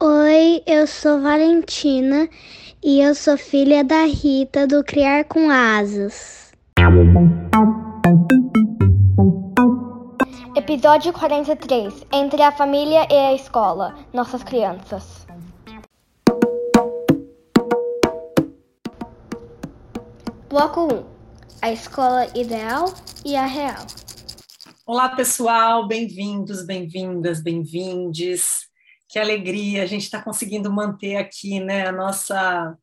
Oi, eu sou Valentina e eu sou filha da Rita do Criar com Asas. Episódio 43 Entre a família e a escola Nossas crianças. Bloco 1 A escola ideal e a real. Olá, pessoal, bem-vindos, bem-vindas, bem-vindes. Que alegria, a gente está conseguindo manter aqui né, a, nossa,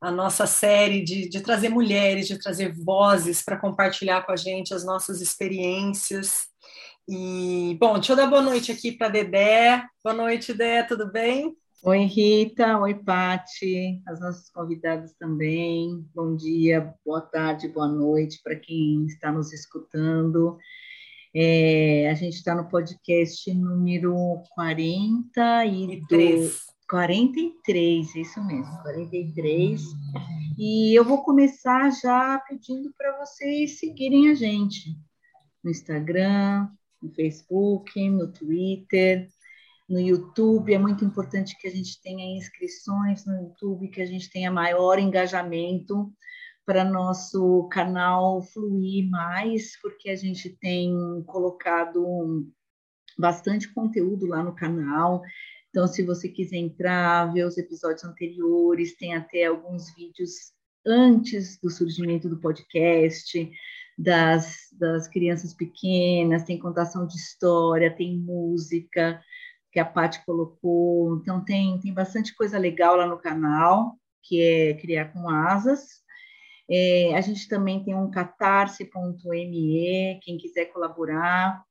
a nossa série de, de trazer mulheres, de trazer vozes para compartilhar com a gente as nossas experiências. E, bom, deixa eu dar boa noite aqui para Dedé. Boa noite, Dedé, tudo bem? Oi, Rita. Oi, Pati. As nossas convidadas também. Bom dia, boa tarde, boa noite para quem está nos escutando. É, a gente está no podcast número 42. 43, isso mesmo, 43. E eu vou começar já pedindo para vocês seguirem a gente no Instagram, no Facebook, no Twitter, no YouTube. É muito importante que a gente tenha inscrições no YouTube, que a gente tenha maior engajamento para nosso canal fluir mais, porque a gente tem colocado bastante conteúdo lá no canal. Então, se você quiser entrar, ver os episódios anteriores, tem até alguns vídeos antes do surgimento do podcast das, das crianças pequenas, tem contação de história, tem música que a Paty colocou. Então, tem, tem bastante coisa legal lá no canal, que é Criar com Asas. É, a gente também tem um catarse.me, quem quiser colaborar,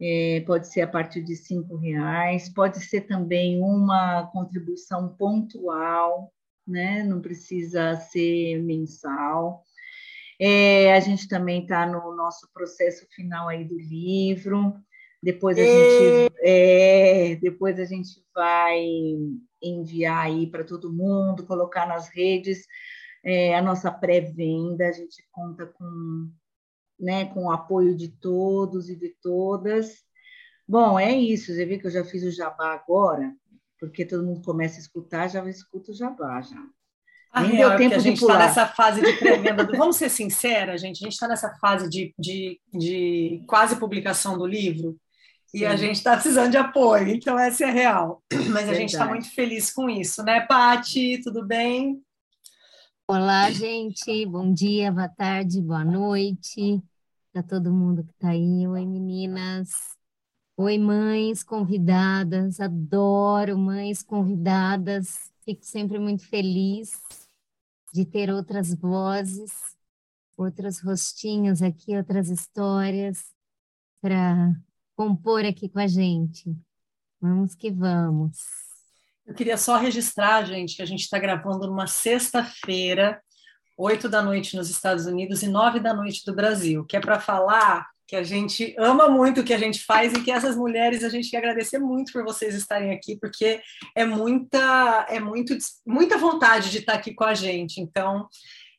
é, pode ser a partir de cinco reais, pode ser também uma contribuição pontual, né? não precisa ser mensal. É, a gente também está no nosso processo final aí do livro. Depois a gente é, depois a gente vai enviar aí para todo mundo, colocar nas redes é, a nossa pré-venda. A gente conta com, né, com o apoio de todos e de todas. Bom, é isso. Você viu que eu já fiz o jabá agora, porque todo mundo começa a escutar, já escuta o jabá já. A Nem real deu tempo é a gente está nessa fase de pré-venda. Do... Vamos ser sinceras, gente, a gente está nessa fase de, de, de, quase publicação do livro e Sim. a gente está precisando de apoio, então essa é real. Mas Verdade. a gente está muito feliz com isso, né, Pati? Tudo bem? Olá, gente. Bom dia, boa tarde, boa noite para todo mundo que está aí. Oi, meninas. Oi, mães convidadas. Adoro mães convidadas. Fico sempre muito feliz de ter outras vozes, outros rostinhos aqui, outras histórias para compor aqui com a gente. Vamos que vamos. Eu queria só registrar, gente, que a gente está gravando numa sexta-feira, oito da noite nos Estados Unidos e nove da noite do Brasil, que é para falar que a gente ama muito o que a gente faz e que essas mulheres a gente quer agradecer muito por vocês estarem aqui, porque é muita, é muito, muita vontade de estar aqui com a gente. Então,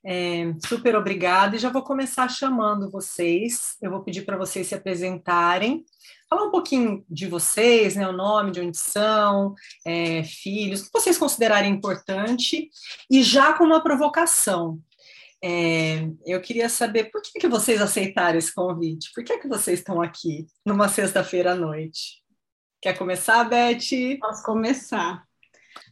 é, super obrigada e já vou começar chamando vocês. Eu vou pedir para vocês se apresentarem, falar um pouquinho de vocês, né, o nome, de onde são, é, filhos, o que vocês considerarem importante, e já com uma provocação. É, eu queria saber por que, que vocês aceitaram esse convite? Por que, que vocês estão aqui numa sexta-feira à noite? Quer começar, Beth? Posso começar.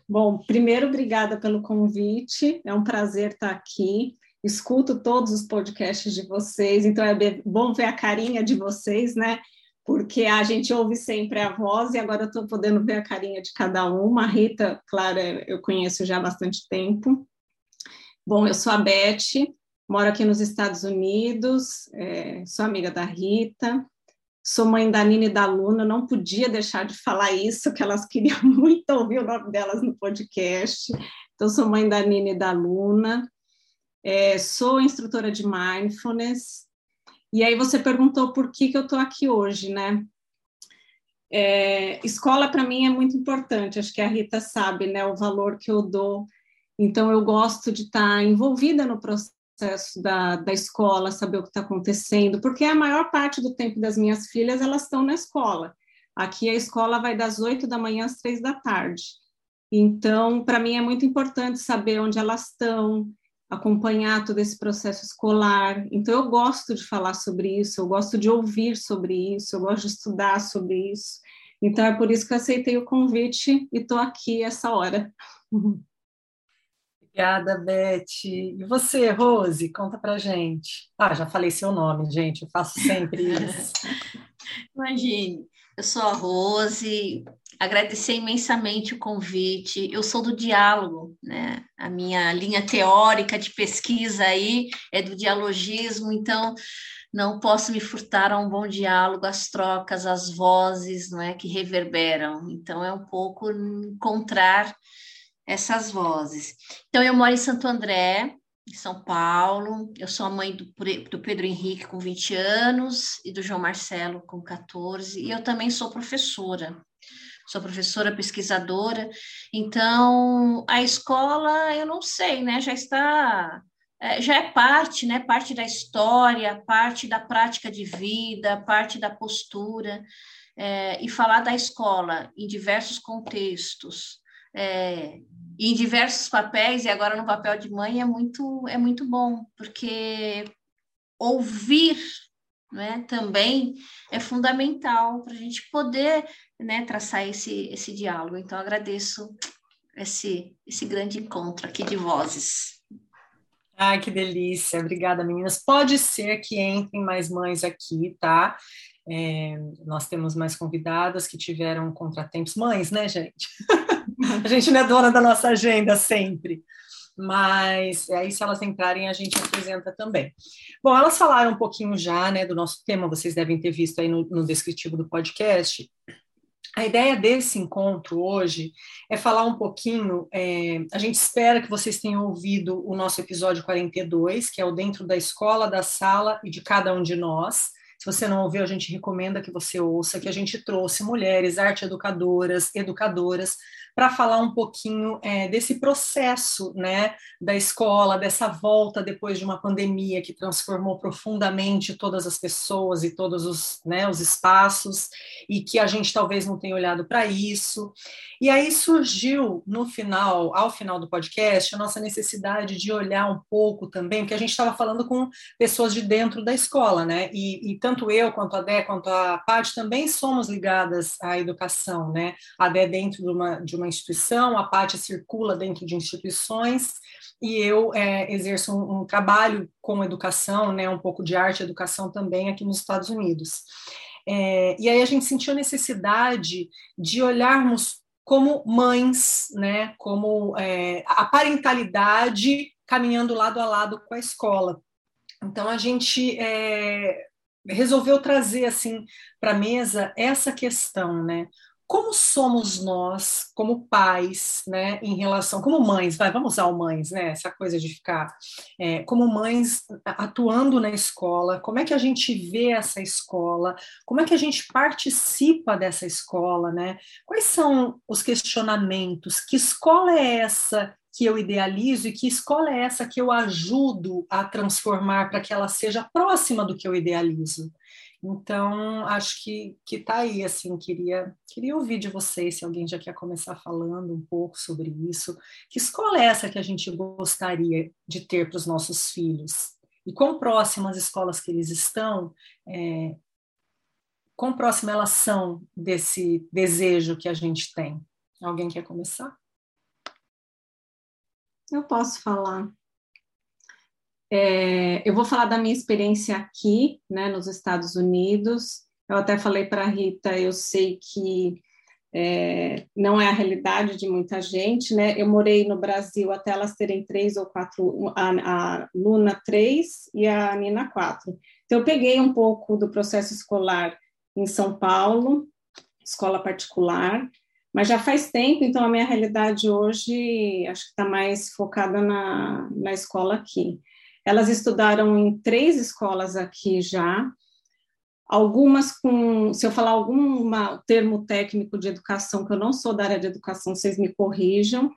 Bom, primeiro, obrigada pelo convite. É um prazer estar aqui. Escuto todos os podcasts de vocês, então é bom ver a carinha de vocês, né? Porque a gente ouve sempre a voz e agora eu estou podendo ver a carinha de cada uma. A Rita, claro, eu conheço já há bastante tempo. Bom, eu sou a Beth, moro aqui nos Estados Unidos, é, sou amiga da Rita, Sou mãe da Nina e da Luna, não podia deixar de falar isso, que elas queriam muito ouvir o nome delas no podcast. Então, sou mãe da Nina e da Luna, é, sou instrutora de mindfulness. E aí você perguntou por que, que eu estou aqui hoje, né? É, escola para mim é muito importante, acho que a Rita sabe, né, o valor que eu dou. Então eu gosto de estar tá envolvida no processo da, da escola, saber o que está acontecendo, porque a maior parte do tempo das minhas filhas elas estão na escola. Aqui a escola vai das oito da manhã às três da tarde. Então, para mim é muito importante saber onde elas estão, acompanhar todo esse processo escolar. Então, eu gosto de falar sobre isso, eu gosto de ouvir sobre isso, eu gosto de estudar sobre isso. Então, é por isso que eu aceitei o convite e estou aqui essa hora. Obrigada, Beth. E você, Rose, conta pra gente. Ah, já falei seu nome, gente, eu faço sempre isso. Imagine, eu sou a Rose, agradecer imensamente o convite. Eu sou do diálogo, né? A minha linha teórica de pesquisa aí é do dialogismo, então não posso me furtar a um bom diálogo, as trocas, as vozes, não é, que reverberam. Então é um pouco encontrar essas vozes. Então, eu moro em Santo André, em São Paulo. Eu sou a mãe do, do, Pedro Henrique, com 20 anos, e do João Marcelo, com 14. E eu também sou professora. Sou professora pesquisadora. Então, a escola, eu não sei, né? Já está. É, já é parte, né? Parte da história, parte da prática de vida, parte da postura. É, e falar da escola em diversos contextos, é, em diversos papéis, e agora no papel de mãe, é muito, é muito bom, porque ouvir né, também é fundamental para a gente poder né, traçar esse, esse diálogo. Então, agradeço esse, esse grande encontro aqui de vozes. Ai, que delícia. Obrigada, meninas. Pode ser que entrem mais mães aqui, tá? É, nós temos mais convidadas que tiveram contratempos. Mães, né, gente? a gente não é dona da nossa agenda sempre. Mas aí, se elas entrarem, a gente apresenta também. Bom, elas falaram um pouquinho já né, do nosso tema, vocês devem ter visto aí no, no descritivo do podcast. A ideia desse encontro hoje é falar um pouquinho. É, a gente espera que vocês tenham ouvido o nosso episódio 42, que é o Dentro da Escola, da Sala e de Cada um de Nós. Se você não ouviu, a gente recomenda que você ouça, que a gente trouxe mulheres, arte educadoras, educadoras, para falar um pouquinho é, desse processo né, da escola, dessa volta depois de uma pandemia que transformou profundamente todas as pessoas e todos os, né, os espaços, e que a gente talvez não tenha olhado para isso. E aí surgiu no final, ao final do podcast, a nossa necessidade de olhar um pouco também, porque a gente estava falando com pessoas de dentro da escola, né? E, e tanto eu quanto a Dé, quanto a Paty também somos ligadas à educação, né? A Dé dentro de uma, de uma instituição, a Paty circula dentro de instituições, e eu é, exerço um, um, trabalho com educação, né? Um pouco de arte e educação também aqui nos Estados Unidos. É, e aí a gente sentiu a necessidade de olharmos como mães, né, como é, a parentalidade caminhando lado a lado com a escola. Então a gente é, resolveu trazer assim para a mesa essa questão, né? Como somos nós, como pais, né, em relação, como mães, vai, vamos usar o mães, né, essa coisa de ficar, é, como mães atuando na escola, como é que a gente vê essa escola, como é que a gente participa dessa escola, né, quais são os questionamentos, que escola é essa que eu idealizo e que escola é essa que eu ajudo a transformar para que ela seja próxima do que eu idealizo. Então, acho que que tá aí assim, queria queria ouvir de vocês se alguém já quer começar falando um pouco sobre isso. Que escola é essa que a gente gostaria de ter para os nossos filhos? E quão próximas as escolas que eles estão, é, quão próximas elas são desse desejo que a gente tem? Alguém quer começar? Eu posso falar. É, eu vou falar da minha experiência aqui, né, nos Estados Unidos. Eu até falei para a Rita, eu sei que é, não é a realidade de muita gente, né? Eu morei no Brasil até elas terem três ou quatro, a, a Luna três e a Nina quatro. Então, eu peguei um pouco do processo escolar em São Paulo, escola particular, mas já faz tempo, então a minha realidade hoje acho que está mais focada na, na escola aqui. Elas estudaram em três escolas aqui já, algumas com, se eu falar algum termo técnico de educação, que eu não sou da área de educação, vocês me corrijam,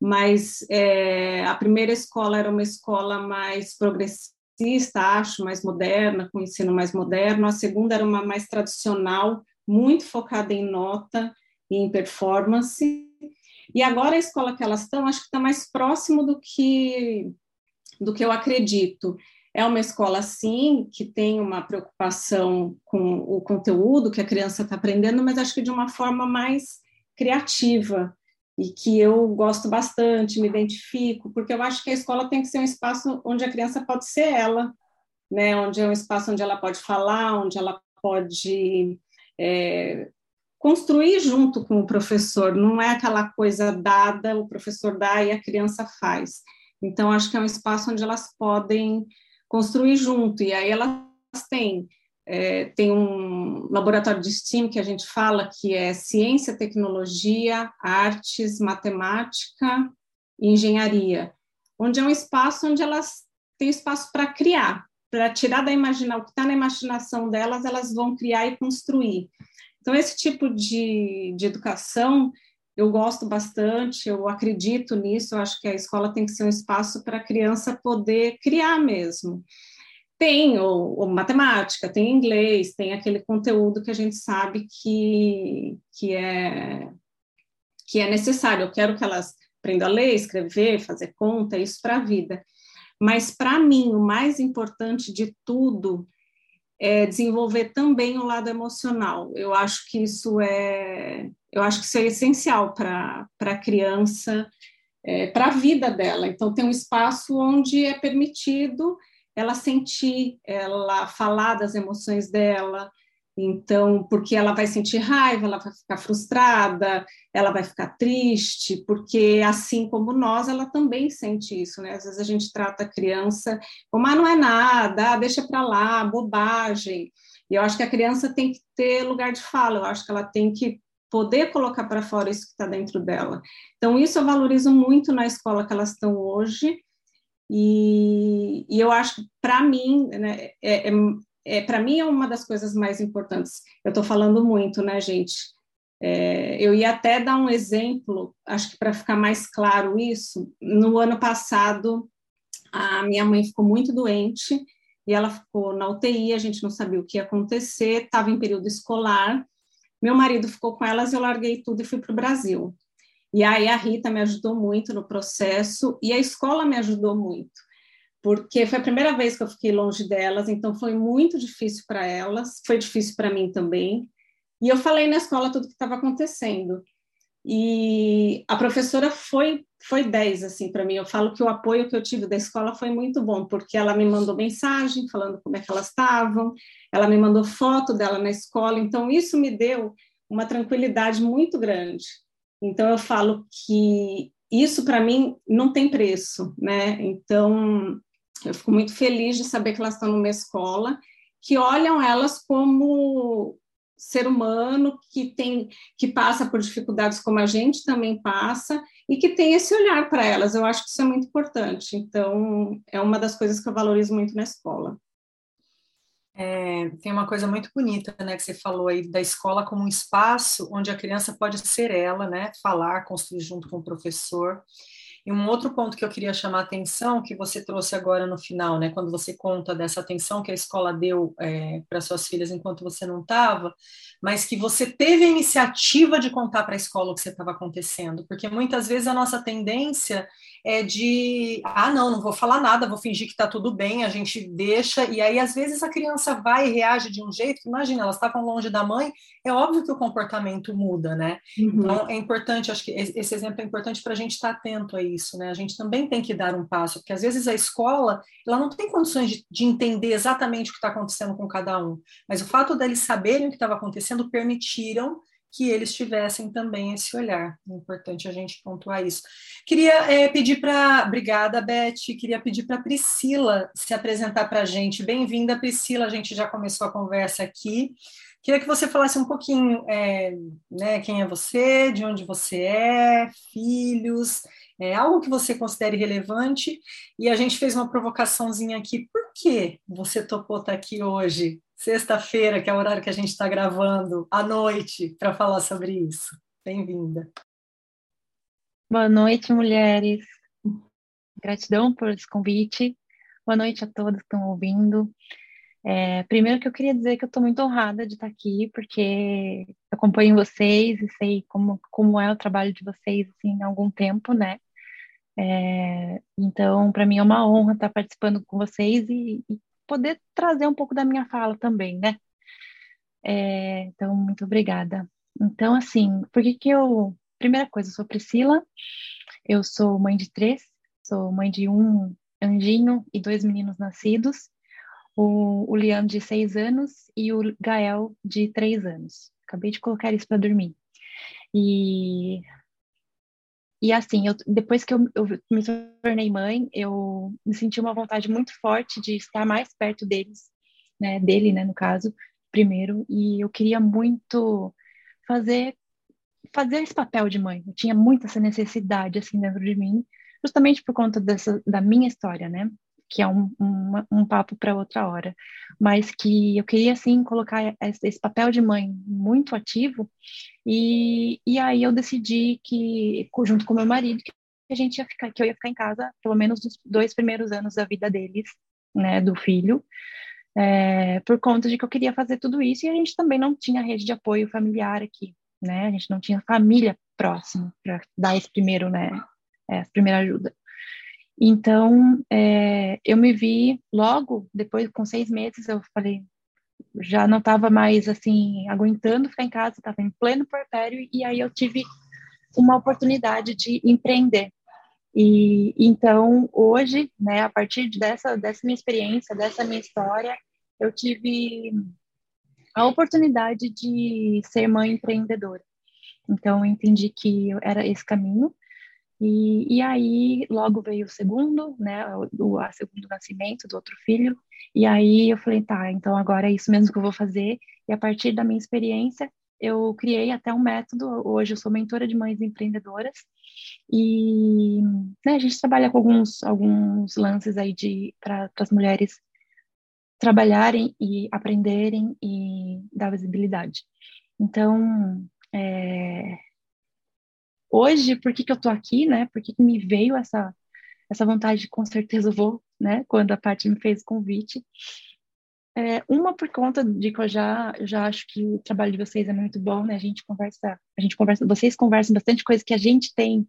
mas é, a primeira escola era uma escola mais progressista, acho, mais moderna, com ensino mais moderno, a segunda era uma mais tradicional, muito focada em nota e em performance, e agora a escola que elas estão, acho que está mais próximo do que do que eu acredito. É uma escola, sim, que tem uma preocupação com o conteúdo que a criança está aprendendo, mas acho que de uma forma mais criativa e que eu gosto bastante, me identifico, porque eu acho que a escola tem que ser um espaço onde a criança pode ser ela, né? onde é um espaço onde ela pode falar, onde ela pode é, construir junto com o professor, não é aquela coisa dada, o professor dá e a criança faz. Então, acho que é um espaço onde elas podem construir junto. E aí elas têm, é, tem um laboratório de STEAM que a gente fala que é ciência, tecnologia, artes, matemática e engenharia, onde é um espaço onde elas têm espaço para criar, para tirar da imaginação, o que está na imaginação delas, elas vão criar e construir. Então, esse tipo de, de educação eu gosto bastante, eu acredito nisso, eu acho que a escola tem que ser um espaço para a criança poder criar mesmo. Tem o, matemática, tem inglês, tem aquele conteúdo que a gente sabe que, que, é, que é necessário. Eu quero que elas aprendam a ler, escrever, fazer conta, isso para a vida. Mas, para mim, o mais importante de tudo é desenvolver também o lado emocional. Eu acho que isso é, eu acho que isso é essencial para a criança, é, para a vida dela. Então, tem um espaço onde é permitido ela sentir, ela falar das emoções dela, então, porque ela vai sentir raiva, ela vai ficar frustrada, ela vai ficar triste, porque assim como nós, ela também sente isso, né? Às vezes a gente trata a criança como, ah, não é nada, ah, deixa para lá, bobagem. E eu acho que a criança tem que ter lugar de fala, eu acho que ela tem que poder colocar para fora isso que está dentro dela. Então, isso eu valorizo muito na escola que elas estão hoje, e, e eu acho que, para mim, né, é, é é, para mim é uma das coisas mais importantes. Eu estou falando muito, né, gente? É, eu ia até dar um exemplo, acho que para ficar mais claro isso. No ano passado, a minha mãe ficou muito doente e ela ficou na UTI, a gente não sabia o que ia acontecer, estava em período escolar. Meu marido ficou com elas, eu larguei tudo e fui para o Brasil. E aí a Rita me ajudou muito no processo e a escola me ajudou muito porque foi a primeira vez que eu fiquei longe delas, então foi muito difícil para elas, foi difícil para mim também. E eu falei na escola tudo que estava acontecendo. E a professora foi foi 10 assim para mim. Eu falo que o apoio que eu tive da escola foi muito bom, porque ela me mandou mensagem falando como é que elas estavam, ela me mandou foto dela na escola, então isso me deu uma tranquilidade muito grande. Então eu falo que isso para mim não tem preço, né? Então eu fico muito feliz de saber que elas estão numa escola que olham elas como ser humano que tem que passa por dificuldades como a gente também passa e que tem esse olhar para elas. Eu acho que isso é muito importante. Então, é uma das coisas que eu valorizo muito na escola. É, tem uma coisa muito bonita, né, que você falou aí da escola como um espaço onde a criança pode ser ela, né, falar, construir junto com o professor. E um outro ponto que eu queria chamar a atenção, que você trouxe agora no final, né, quando você conta dessa atenção que a escola deu é, para suas filhas enquanto você não estava, mas que você teve a iniciativa de contar para a escola o que estava acontecendo, porque muitas vezes a nossa tendência é de, ah, não, não vou falar nada, vou fingir que está tudo bem, a gente deixa, e aí às vezes a criança vai e reage de um jeito imagina, elas estavam longe da mãe, é óbvio que o comportamento muda, né? Uhum. Então é importante, acho que esse exemplo é importante para a gente estar tá atento a isso, né? A gente também tem que dar um passo, porque às vezes a escola, ela não tem condições de, de entender exatamente o que está acontecendo com cada um, mas o fato deles saberem o que estava acontecendo permitiram que eles tivessem também esse olhar. É importante a gente pontuar isso. Queria é, pedir para. Obrigada, Beth. Queria pedir para Priscila se apresentar para a gente. Bem-vinda, Priscila. A gente já começou a conversa aqui. Queria que você falasse um pouquinho, é, né, quem é você, de onde você é, filhos, é, algo que você considere relevante. E a gente fez uma provocaçãozinha aqui. Por que você topou estar aqui hoje, sexta-feira, que é o horário que a gente está gravando, à noite, para falar sobre isso? Bem-vinda. Boa noite, mulheres. Gratidão por esse convite. Boa noite a todos que estão ouvindo. É, primeiro que eu queria dizer que eu estou muito honrada de estar aqui, porque acompanho vocês e sei como, como é o trabalho de vocês assim, há algum tempo, né? É, então, para mim é uma honra estar participando com vocês e, e, poder trazer um pouco da minha fala também, né? É, então, muito obrigada. Então, assim, por que que eu... Primeira coisa, eu sou Priscila, eu sou mãe de três, sou mãe de um anjinho e dois meninos nascidos, o, o de seis anos e o Gael de três anos. Acabei de colocar eles para dormir. E e assim, eu, depois que eu, eu, me tornei mãe, eu me senti uma vontade muito forte de estar mais perto deles, né, dele, né, no caso, primeiro, e eu queria muito fazer fazer esse papel de mãe. Eu tinha muito essa necessidade assim dentro de mim, justamente por conta dessa da minha história, né? Que é um, um, um papo para outra hora, mas que eu queria, assim, colocar esse, papel de mãe muito ativo, e, e aí eu decidi que, junto com meu marido, que a gente ia ficar, que eu ia ficar em casa pelo menos nos dois primeiros anos da vida deles, né, do filho, é, por conta de que eu queria fazer tudo isso, e a gente também não tinha rede de apoio familiar aqui, né, a gente não tinha família próxima para dar esse primeiro, né, essa primeira ajuda. Então, é, eu me vi logo, depois, com seis meses, eu falei, já não estava mais, assim, aguentando ficar em casa, estava em pleno porpério, e aí eu tive uma oportunidade de empreender. E então, hoje, né, a partir dessa, dessa minha experiência, dessa minha história, eu tive a oportunidade de ser mãe empreendedora. Então, eu entendi que era esse caminho. E, e aí, logo veio o segundo, né, o, a segundo nascimento do outro filho, e aí eu falei, tá, então agora é isso mesmo que eu vou fazer, e a partir da minha experiência, eu criei até um método, hoje eu sou mentora de mães empreendedoras, e né, a gente trabalha com alguns, alguns lances aí de para as mulheres trabalharem e aprenderem e dar visibilidade. Então, é, hoje, por que, que eu tô aqui, né? Por que, que me veio essa, essa vontade de, com certeza, eu vou, né? Quando a parte me fez o convite. É, uma por conta de que eu já, eu já acho que o trabalho de vocês é muito bom, né? A gente conversa, a gente conversa, vocês conversam bastante coisa que a gente tem,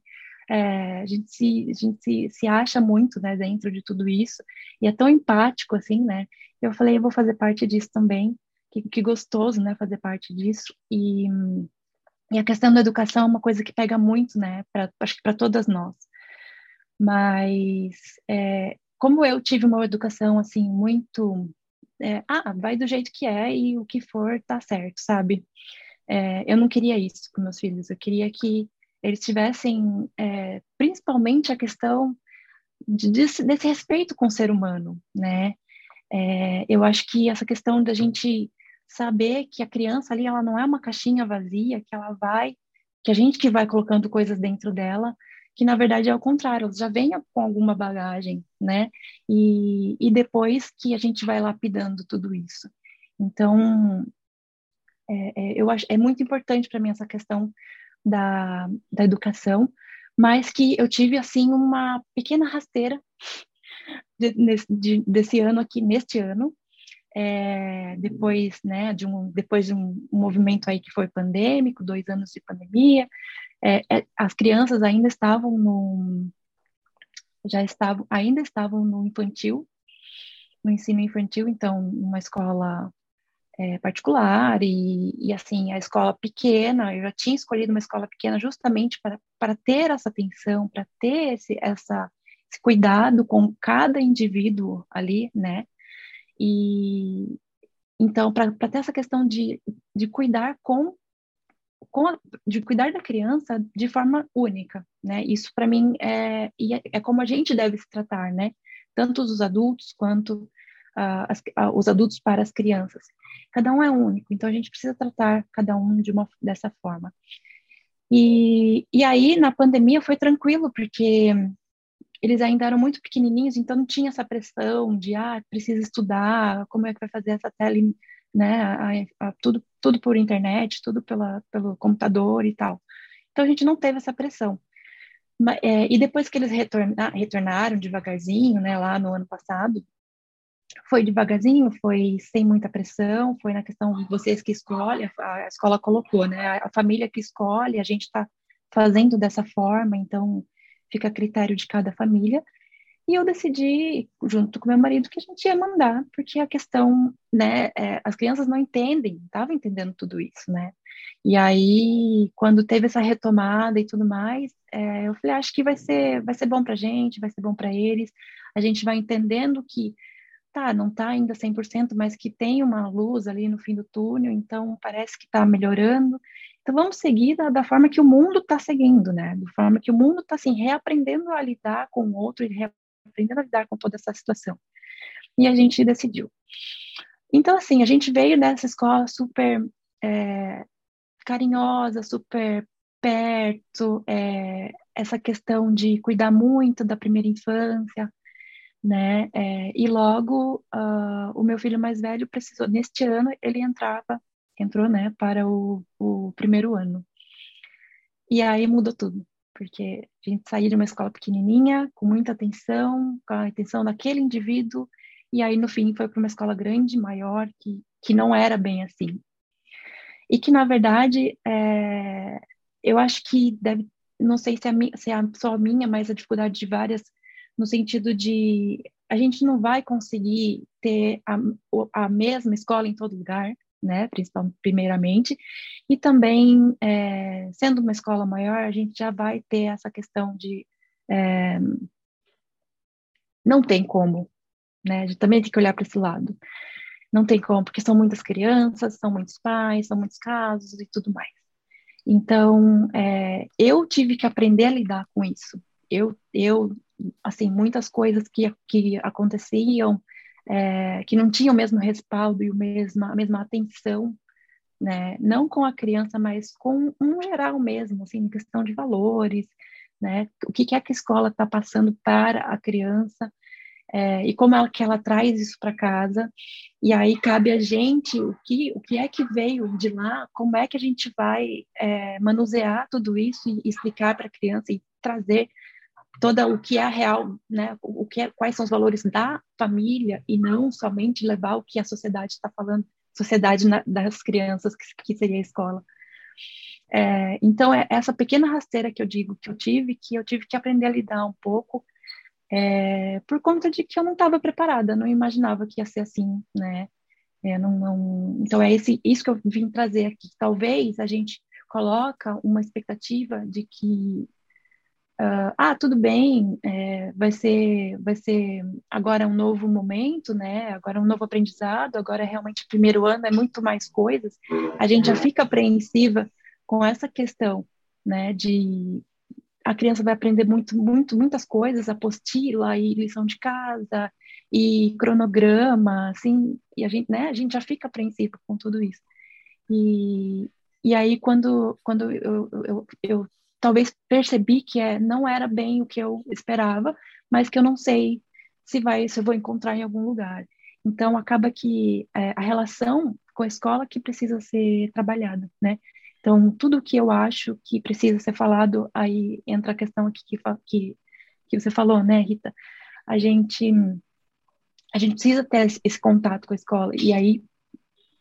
é, a gente, se, a gente se, se acha muito, né, dentro de tudo isso, e é tão empático, assim, né? Eu falei, eu vou fazer parte disso também, que, que gostoso, né, fazer parte disso, e e a questão da educação é uma coisa que pega muito, né? Pra, acho que para todas nós. Mas é, como eu tive uma educação assim muito, é, ah, vai do jeito que é e o que for tá certo, sabe? É, eu não queria isso com meus filhos. Eu queria que eles tivessem, é, principalmente a questão de, desse, desse, respeito com o ser humano, né? É, eu acho que essa questão da gente saber que a criança ali ela não é uma caixinha vazia, que ela vai, que a gente que vai colocando coisas dentro dela, que na verdade é o contrário, ela já vem com alguma bagagem, né? E, e depois que a gente vai lapidando tudo isso. Então, é, é, eu acho é muito importante para mim essa questão da, da educação, mas que eu tive assim uma pequena rasteira de, de, desse ano aqui, neste ano, é, depois, né, de um, depois de um, movimento aí que foi pandêmico, dois anos de pandemia, é, é, as crianças ainda estavam no, já estavam, ainda estavam no infantil, no ensino infantil, então, uma escola é, particular e, e, assim, a escola pequena, eu já tinha escolhido uma escola pequena justamente para, para ter essa atenção, para ter esse, essa, esse cuidado com cada indivíduo ali, né, e então, para ter essa questão de, de cuidar com, com a, de cuidar da criança de forma única, né? Isso para mim é, é, é como a gente deve se tratar, né? Tanto os adultos quanto as, os adultos para as crianças. Cada um é único, então a gente precisa tratar cada um de uma dessa forma. E, e aí, na pandemia, foi tranquilo, porque eles ainda eram muito pequenininhos, então não tinha essa pressão de, ah, precisa estudar, como é que vai fazer essa tela, né, a, a, tudo, tudo por internet, tudo pela, pelo computador e tal. Então a gente não teve essa pressão. É, e depois que eles retorna, retornaram devagarzinho, né, lá no ano passado, foi devagarzinho, foi sem muita pressão, foi na questão de vocês que escolhem, a escola colocou, né, a família que escolhe, a gente está fazendo dessa forma, então fica a critério de cada família. E eu decidi, junto com meu marido, que a gente ia mandar, porque a questão, né, é, as crianças não entendem, estavam entendendo tudo isso, né? E aí, quando teve essa retomada e tudo mais, é, eu falei, acho que vai ser, vai ser bom para a gente, vai ser bom para eles. A gente vai entendendo que, tá, não está ainda 100%, mas que tem uma luz ali no fim do túnel, então parece que está melhorando. Então vamos seguir da, da forma que o mundo está seguindo, né? Da forma que o mundo está assim reaprendendo a lidar com o outro e reaprendendo a lidar com toda essa situação. E a gente decidiu. Então assim, a gente veio dessa escola super é, carinhosa, super perto, é, essa questão de cuidar muito da primeira infância, né? É, e logo uh, o meu filho mais velho precisou, neste ano ele entrava, entrou, né, para o, o primeiro ano. E aí mudou tudo, porque a gente saiu de uma escola pequenininha, com muita atenção, com a atenção daquele indivíduo, e aí no fim foi para uma escola grande, maior, que, que não era bem assim. E que, na verdade, é, eu acho que deve, não sei se é, se é só minha, mas a dificuldade de várias, no sentido de a gente não vai conseguir ter a, a mesma escola em todo lugar, né, principalmente, primeiramente, e também, é, sendo uma escola maior, a gente já vai ter essa questão de é, não tem como, né, a gente também tem que olhar para esse lado. Não tem como, porque são muitas crianças, são muitos pais, são muitos casos e tudo mais. Então, é, eu tive que aprender a lidar com isso. Eu, eu assim, muitas coisas que, que aconteciam, é, que não tinham o mesmo respaldo e o mesma, a mesma atenção, né? Não com a criança, mas com um geral mesmo, assim, em questão de valores, né? O que, que é que a escola está passando para a criança, é, e como ela, que ela traz isso para casa, e aí cabe a gente o que, o que é que veio de lá, como é que a gente vai é, manusear tudo isso e explicar para a criança e trazer toda o que é real, né, o que é, quais são os valores da família e não somente levar o que a sociedade está falando, sociedade na, das crianças que, que seria a escola. É, então é essa pequena rasteira que eu digo que eu tive, que eu tive que aprender a lidar um pouco é, por conta de que eu não estava preparada, não imaginava que ia ser assim, né? É, não, não... Então é esse, isso que eu vim trazer aqui. Talvez a gente coloca uma expectativa de que uh, ah tudo bem é, vai ser vai ser agora um novo momento né agora um novo aprendizado agora realmente o primeiro ano é muito mais coisas a gente já fica apreensiva com essa questão né de a criança vai aprender muito, muito, muitas coisas, apostila e lição de casa e cronograma, assim, e a gente, né, a gente já fica apreensivo com tudo isso. E, e aí, quando, quando eu, eu, eu talvez percebi que é, não era bem o que eu esperava, mas que eu não sei se vai, se eu vou encontrar em algum lugar. Então, acaba que é, a relação com a escola que precisa ser trabalhada, né? Então, tudo que eu acho que precisa ser falado, aí entra a questão aqui que, que, que você falou, né, Rita? A gente, a gente precisa ter esse contato com a escola e aí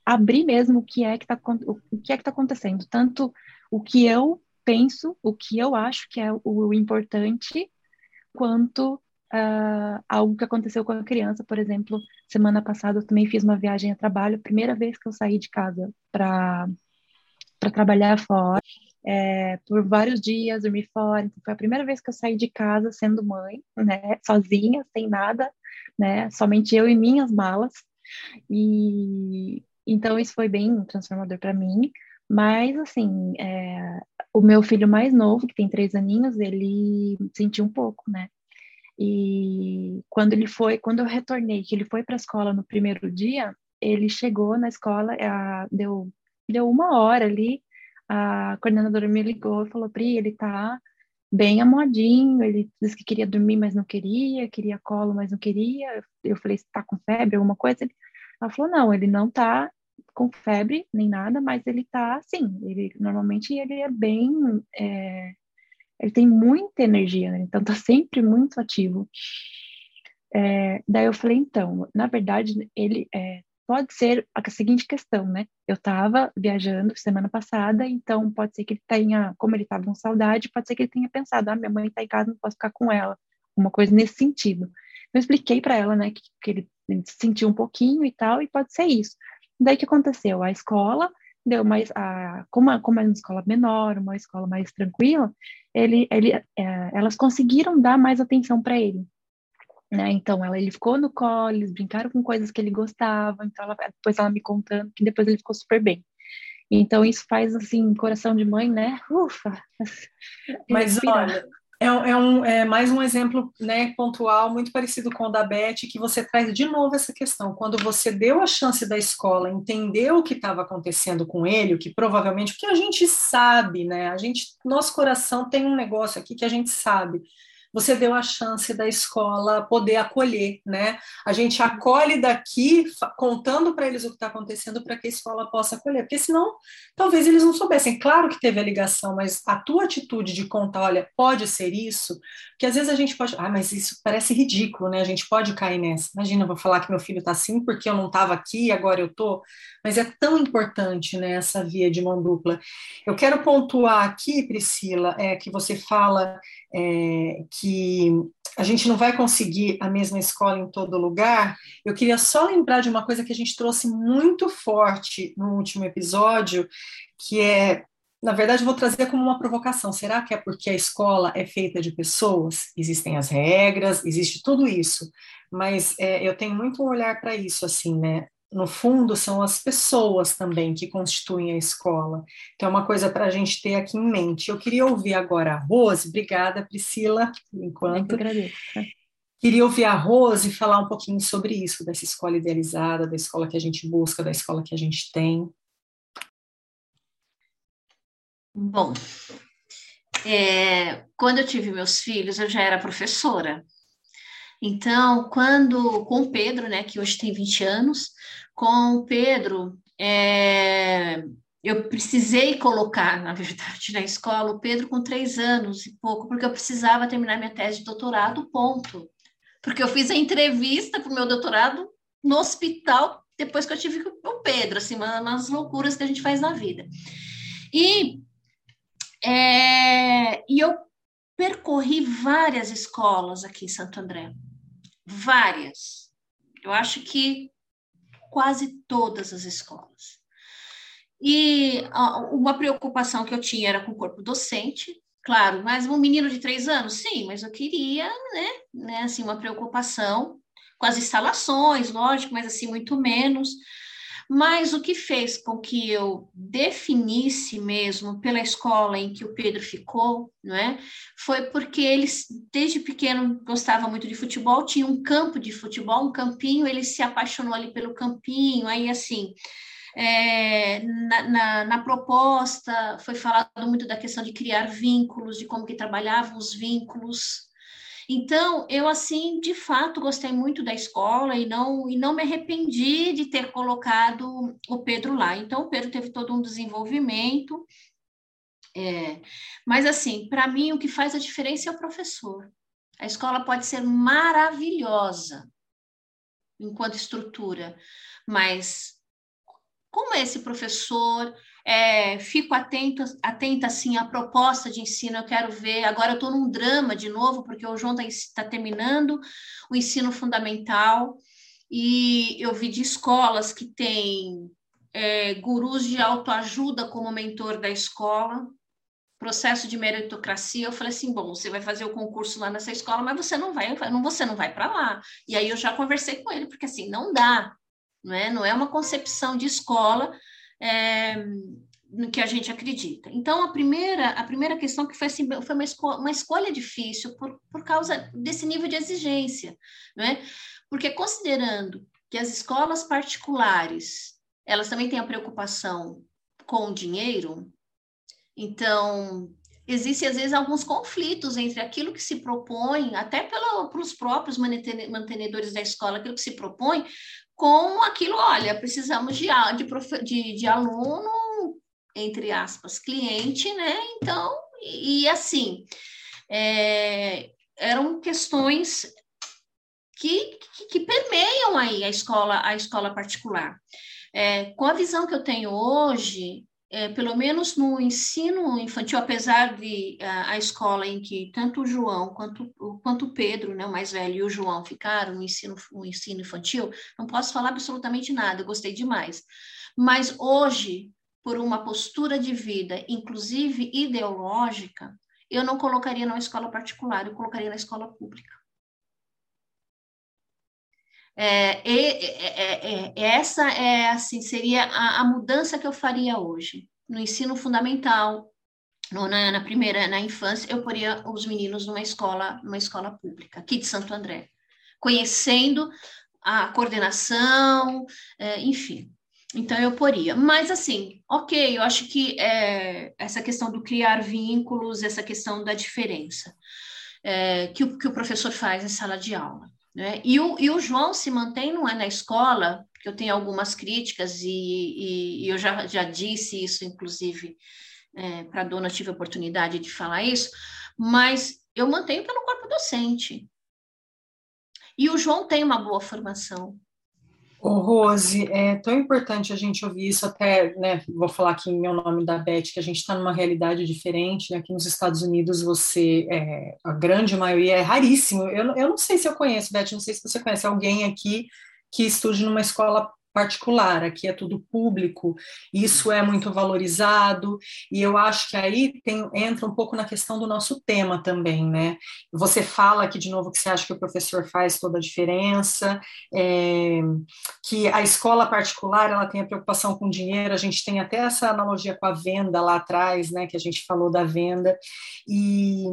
abrir mesmo o que é que está o que é que tá acontecendo, tanto o que eu penso, o que eu acho que é o importante, quanto uh, algo que aconteceu com a criança, por exemplo, semana passada eu também fiz uma viagem a trabalho, primeira vez que eu saí de casa para trabalhar fora. É, por vários dias, dormi fora. Então, foi a primeira vez que eu saí de casa sendo mãe, né, sozinha, sem nada, né, somente eu e minhas malas. E então isso foi bem transformador para mim. Mas assim, é, o meu filho mais novo, que tem três aninhos, ele sentiu um pouco, né? E quando ele foi, quando eu retornei, que ele foi para a escola no primeiro dia, ele chegou na escola, a, deu, deu uma hora ali, a coordenadora me ligou e falou, Pri, ele tá bem amodinho, ele disse que queria dormir, mas não queria, queria colo, mas não queria. Eu falei, está com febre, alguma coisa? Ela falou, não, ele não tá com febre nem nada, mas ele tá assim, ele normalmente ele é bem, é, ele tem muita energia, né? então tá sempre muito ativo. É, daí eu falei, então, na verdade, ele é, pode ser a seguinte questão, né? Eu estava viajando semana passada, então pode ser que ele tenha, como ele estava com saudade, pode ser que ele tenha pensado, ah, minha mãe está em casa, não posso ficar com ela, uma coisa nesse sentido. Eu expliquei para ela, né, que, que ele, ele sentiu um pouquinho e tal, e pode ser isso. Daí que aconteceu? A escola deu mais, a, como, como é uma escola menor, uma escola mais tranquila, ele, ele, é, elas conseguiram dar mais atenção para ele. Né? Então, ela, ele ficou no colo, eles brincaram com coisas que ele gostava, então ela, depois ela me contando que depois ele ficou super bem. Então, isso faz, assim, coração de mãe, né? Ufa! Mas, olha, é, é, um, é mais um exemplo né, pontual, muito parecido com o da Beth, que você traz de novo essa questão. Quando você deu a chance da escola entender o que estava acontecendo com ele, o que provavelmente, porque a gente sabe, né? A gente, nosso coração tem um negócio aqui que a gente sabe você deu a chance da escola poder acolher, né? A gente acolhe daqui, contando para eles o que está acontecendo, para que a escola possa acolher, porque senão talvez eles não soubessem. Claro que teve a ligação, mas a tua atitude de contar, olha, pode ser isso, que às vezes a gente pode, ah, mas isso parece ridículo, né? A gente pode cair nessa. Imagina, eu vou falar que meu filho está assim porque eu não estava aqui e agora eu estou. Mas é tão importante, né, essa via de mão dupla. Eu quero pontuar aqui, Priscila, é que você fala é, que a gente não vai conseguir a mesma escola em todo lugar. Eu queria só lembrar de uma coisa que a gente trouxe muito forte no último episódio, que é na verdade, vou trazer como uma provocação. Será que é porque a escola é feita de pessoas? Existem as regras, existe tudo isso, mas é, eu tenho muito um olhar para isso, assim, né? No fundo, são as pessoas também que constituem a escola. Então, é uma coisa para a gente ter aqui em mente. Eu queria ouvir agora a Rose. Obrigada, Priscila, enquanto. Eu agradeço. Queria ouvir a Rose falar um pouquinho sobre isso, dessa escola idealizada, da escola que a gente busca, da escola que a gente tem. Bom, é, quando eu tive meus filhos, eu já era professora. Então, quando com Pedro, né, que hoje tem 20 anos, com Pedro, é, eu precisei colocar, na verdade, na escola, o Pedro com três anos e pouco, porque eu precisava terminar minha tese de doutorado, ponto. Porque eu fiz a entrevista para o meu doutorado no hospital depois que eu tive o Pedro, assim, umas loucuras que a gente faz na vida. E é, e eu percorri várias escolas aqui em Santo André. Várias. Eu acho que quase todas as escolas. E uma preocupação que eu tinha era com o corpo docente, claro, mas um menino de três anos, sim, mas eu queria, né, né assim, uma preocupação com as instalações, lógico, mas assim, muito menos. Mas o que fez com que eu definisse mesmo pela escola em que o Pedro ficou, não é? Foi porque ele, desde pequeno, gostava muito de futebol, tinha um campo de futebol, um campinho, ele se apaixonou ali pelo campinho, aí assim. É, na, na, na, proposta foi falado muito da questão de criar vínculos, de como que trabalhavam os vínculos, então, eu assim, de fato, gostei muito da escola e não e não me arrependi de ter colocado o Pedro lá. Então, o Pedro teve todo um desenvolvimento. É, mas assim, para mim o que faz a diferença é o professor. A escola pode ser maravilhosa enquanto estrutura, mas como é esse professor é, fico atento, atenta assim à proposta de ensino, eu quero ver. Agora eu estou num drama de novo, porque o João está tá terminando o ensino fundamental, e eu vi de escolas que têm é, gurus de autoajuda como mentor da escola, processo de meritocracia, eu falei assim, bom, você vai fazer o concurso lá nessa escola, mas você não vai, não, você não vai para lá. E aí eu já conversei com ele, porque assim, não dá, não é, não é uma concepção de escola é, no que a gente acredita. Então, a primeira, a primeira questão que foi, assim, foi uma, esco uma escolha difícil por, por causa desse nível de exigência, não é? Porque considerando que as escolas particulares, elas também têm a preocupação com o dinheiro, então existem às vezes alguns conflitos entre aquilo que se propõe, até pelos próprios mantenedores da escola, aquilo que se propõe, com aquilo, olha, precisamos de, de, de, de aluno, entre aspas, cliente, né? Então, e, e assim, é, eram questões que, que, que, permeiam aí a escola, a escola particular. É, com a visão que eu tenho hoje, é, pelo menos no ensino infantil, apesar de a, a, escola em que tanto o João quanto, quanto o Pedro, né, o mais velho, e o João ficaram no ensino, no ensino infantil, não posso falar absolutamente nada, gostei demais. Mas hoje, por uma postura de vida, inclusive ideológica, eu não colocaria na escola particular, eu colocaria na escola pública. É, é, é, essa é assim seria a, a, mudança que eu faria hoje. No ensino fundamental, no, na, na, primeira na infância eu poria os meninos numa escola numa escola pública aqui de Santo André, conhecendo a coordenação, enfim. Então eu poria, mas assim, ok, eu acho que essa questão do criar vínculos, essa questão da diferença que o, que o professor faz em sala de aula né? E, o, e o João se mantém não é na escola, que eu tenho algumas críticas, e, e, e eu já, já disse isso, inclusive, é, para a dona, tive a oportunidade de falar isso, mas eu mantenho pelo corpo docente. E o João tem uma boa formação, Ô, Rose, é tão importante a gente ouvir isso, até, né, vou falar aqui em meu nome da Beth, que a gente está numa realidade diferente, né, aqui nos Estados Unidos você, é, a grande maioria é raríssimo, eu, eu não sei se eu conheço, Beth, não sei se você conhece alguém aqui que estude numa escola particular, aqui é tudo público, isso é muito valorizado, e eu acho que aí tem, entra um pouco na questão do nosso tema também, né? Você fala aqui de novo que você acha que o professor faz toda a diferença, é, que a escola particular ela tem a preocupação com dinheiro, a gente tem até essa analogia com a venda lá atrás, né? Que a gente falou da venda, e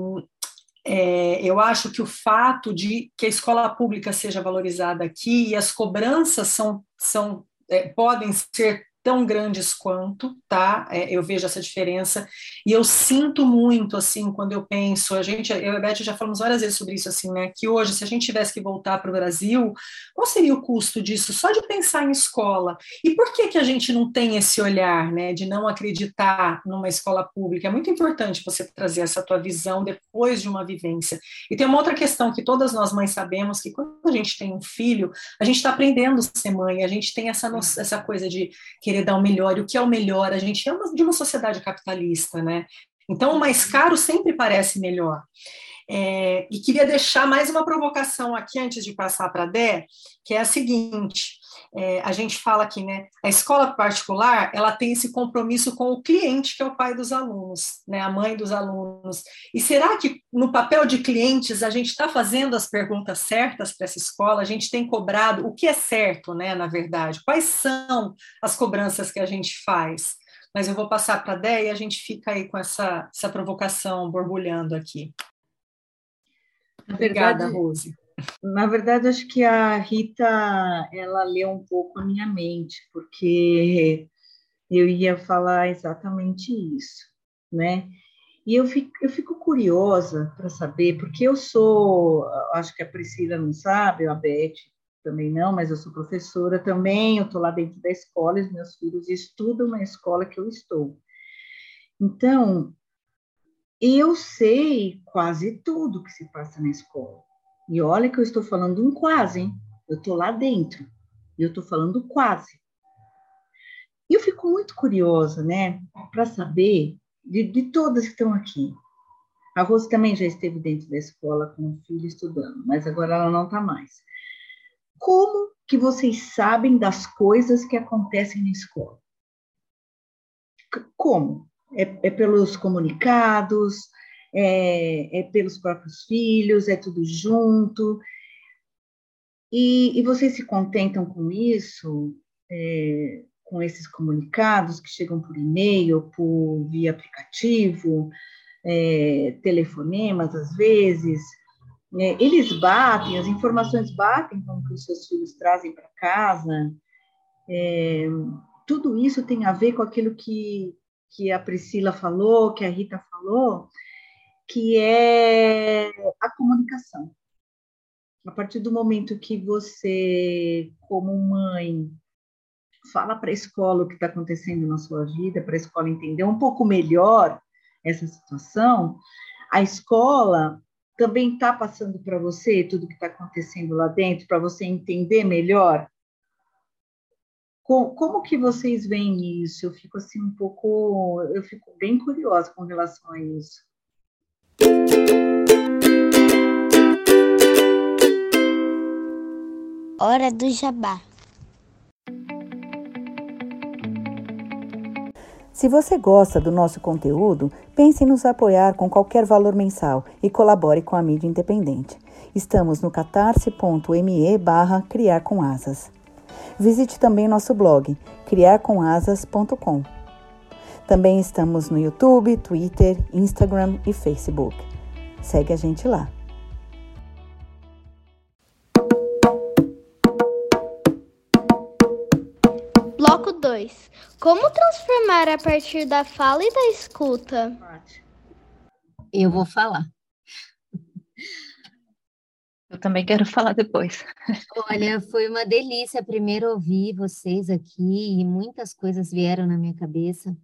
é, eu acho que o fato de que a escola pública seja valorizada aqui e as cobranças são, são é, podem ser tão grandes quanto, tá? É, eu vejo essa diferença e eu sinto muito, assim, quando eu penso, a gente, eu e a Beth já falamos várias vezes sobre isso, assim, né? Que hoje, se a gente tivesse que voltar para o Brasil, qual seria o custo disso? Só de pensar em escola. E por que que a gente não tem esse olhar, né? De não acreditar numa escola pública? É muito importante você trazer essa tua visão depois de uma vivência. E tem uma outra questão que todas nós mães sabemos que quando a gente tem um filho, a gente está aprendendo a ser mãe, a gente tem essa, essa coisa de querer querer dar o melhor, e o que é o melhor? A gente é uma, de uma sociedade capitalista, né? Então, o mais caro sempre parece melhor. É, e queria deixar mais uma provocação aqui antes de passar para a Dé, que é a seguinte: é, a gente fala aqui, né? A escola particular ela tem esse compromisso com o cliente, que é o pai dos alunos, né? A mãe dos alunos. E será que no papel de clientes a gente está fazendo as perguntas certas para essa escola? A gente tem cobrado o que é certo, né? Na verdade, quais são as cobranças que a gente faz? Mas eu vou passar para a Dé e a gente fica aí com essa, essa provocação borbulhando aqui. Obrigada, Rose. Na verdade, acho que a Rita ela leu um pouco a minha mente, porque eu ia falar exatamente isso, né? E eu fico, eu fico curiosa para saber, porque eu sou, acho que a Priscila não sabe, a Beth também não, mas eu sou professora também, eu estou lá dentro da escola, os meus filhos estudam na escola que eu estou. Então, eu sei quase tudo que se passa na escola. E olha que eu estou falando um quase, hein? Eu estou lá dentro. E eu estou falando quase. E eu fico muito curiosa, né, para saber de, de todas que estão aqui. A Rose também já esteve dentro da escola com o filho estudando, mas agora ela não está mais. Como que vocês sabem das coisas que acontecem na escola? Como? É, é pelos comunicados, é, é, pelos próprios filhos, é tudo junto. E, e vocês se contentam com isso? É, com esses comunicados que chegam por e-mail, por via aplicativo, é, telefonemas às vezes, é, eles batem, as informações batem com o que os seus filhos trazem para casa. É, tudo isso tem a ver com aquilo que, que a Priscila falou, que a Rita falou, que é a comunicação. A partir do momento que você, como mãe, fala para a escola o que está acontecendo na sua vida, para a escola entender um pouco melhor essa situação, a escola também está passando para você tudo que está acontecendo lá dentro, para você entender melhor? Como, como que vocês veem isso? Eu fico assim um pouco, eu fico bem curiosa com relação a isso. Hora do jabá. Se você gosta do nosso conteúdo, pense em nos apoiar com qualquer valor mensal e colabore com a mídia independente. Estamos no catarse.me barra criar com asas. Visite também nosso blog, criarcomasas.com. Também estamos no YouTube, Twitter, Instagram e Facebook. Segue a gente lá. Bloco 2. Como transformar a partir da fala e da escuta? Eu vou falar. Eu também quero falar depois. Olha, foi uma delícia primeiro ouvir vocês aqui e muitas coisas vieram na minha cabeça.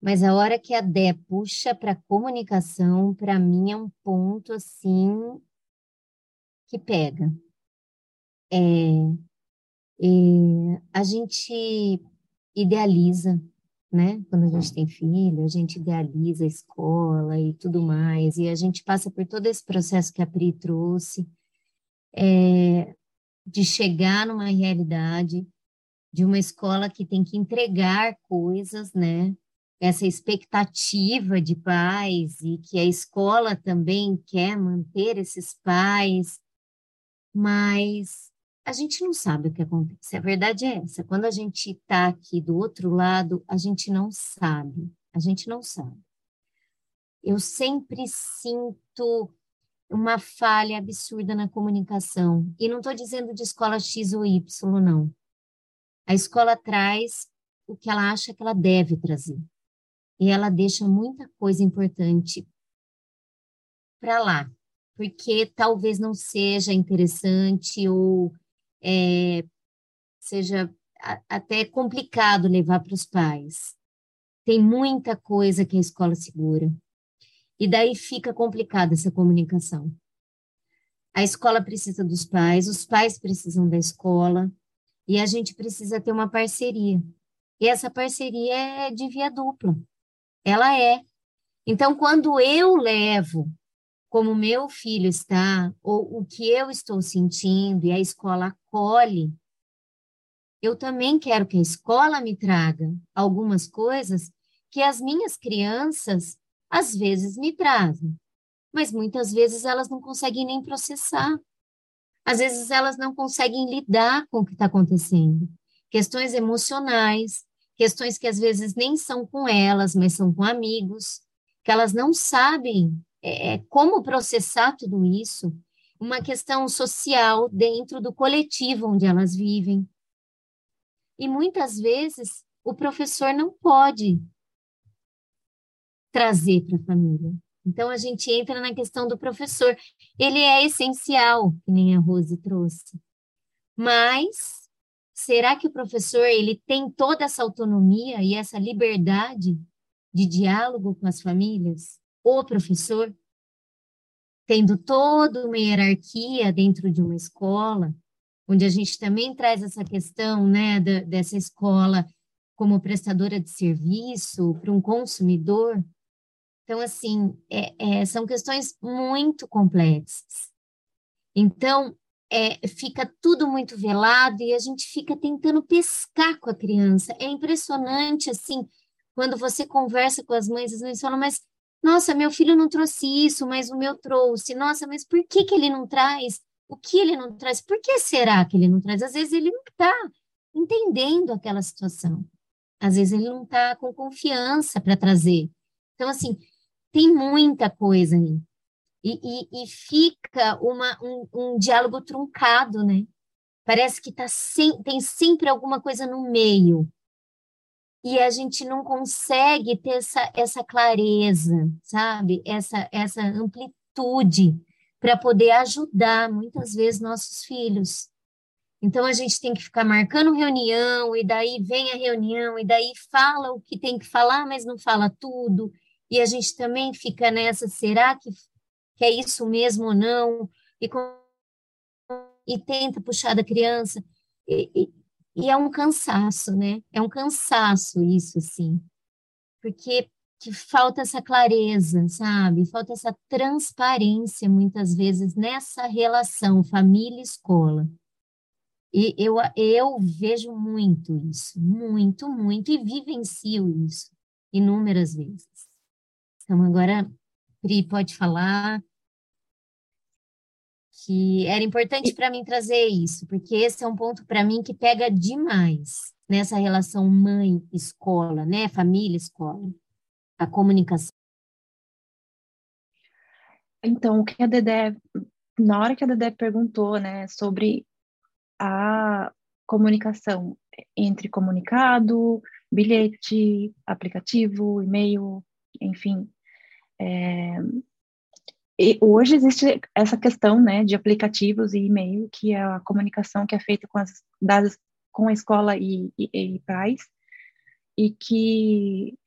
Mas a hora que a Dé puxa para comunicação, para mim é um ponto assim que pega. É, é, a gente idealiza, né? Quando a gente tem filho, a gente idealiza a escola e tudo mais, e a gente passa por todo esse processo que a Pri trouxe, é, de chegar numa realidade de uma escola que tem que entregar coisas, né? Essa expectativa de pais e que a escola também quer manter esses pais, mas a gente não sabe o que acontece. A verdade é essa. Quando a gente está aqui do outro lado, a gente não sabe. A gente não sabe. Eu sempre sinto uma falha absurda na comunicação. E não estou dizendo de escola X ou Y, não. A escola traz o que ela acha que ela deve trazer. E ela deixa muita coisa importante para lá, porque talvez não seja interessante ou é, seja a, até complicado levar para os pais. Tem muita coisa que a escola segura. E daí fica complicada essa comunicação. A escola precisa dos pais, os pais precisam da escola, e a gente precisa ter uma parceria. E essa parceria é de via dupla. Ela é. Então, quando eu levo como meu filho está, ou o que eu estou sentindo, e a escola acolhe, eu também quero que a escola me traga algumas coisas que as minhas crianças às vezes me trazem, mas muitas vezes elas não conseguem nem processar. Às vezes elas não conseguem lidar com o que está acontecendo. Questões emocionais, questões que às vezes nem são com elas, mas são com amigos, que elas não sabem é, é, como processar tudo isso, uma questão social dentro do coletivo onde elas vivem. E muitas vezes o professor não pode trazer para a família. Então a gente entra na questão do professor. Ele é essencial, que nem a Rose trouxe. Mas será que o professor ele tem toda essa autonomia e essa liberdade de diálogo com as famílias? o professor, tendo toda uma hierarquia dentro de uma escola, onde a gente também traz essa questão né, da, dessa escola como prestadora de serviço para um consumidor. Então, assim, é, é, são questões muito complexas. Então, é, fica tudo muito velado e a gente fica tentando pescar com a criança. É impressionante, assim, quando você conversa com as mães, as mães falam, mas nossa, meu filho não trouxe isso, mas o meu trouxe. Nossa, mas por que, que ele não traz? O que ele não traz? Por que será que ele não traz? Às vezes ele não está entendendo aquela situação. Às vezes ele não está com confiança para trazer. Então, assim, tem muita coisa aí. E, e, e fica uma, um, um, diálogo truncado, né? Parece que tá sem, tem sempre alguma coisa no meio. E a gente não consegue ter essa, essa clareza, sabe? Essa, essa amplitude para poder ajudar, muitas vezes, nossos filhos. Então a gente tem que ficar marcando reunião, e daí vem a reunião, e daí fala o que tem que falar, mas não fala tudo. E a gente também fica nessa, será que, que é isso mesmo ou não? E, com, e tenta puxar da criança. E, e, e, é um cansaço, né? É um cansaço isso, assim. Porque que falta essa clareza, sabe? Falta essa transparência, muitas vezes, nessa relação família-escola. E eu, eu vejo muito isso, muito, muito, e vivencio isso inúmeras vezes. Então, agora, Pri pode falar que era importante para mim trazer isso, porque esse é um ponto para mim que pega demais nessa relação mãe-escola, né? Família-escola, a comunicação. Então, o que a Dedé, na hora que a Dedé perguntou, né, sobre a comunicação entre comunicado, bilhete, aplicativo, e-mail, enfim. É, e hoje existe essa questão né, de aplicativos e e-mail, que é a comunicação que é feita com, as, dadas, com a escola e, e, e pais, e que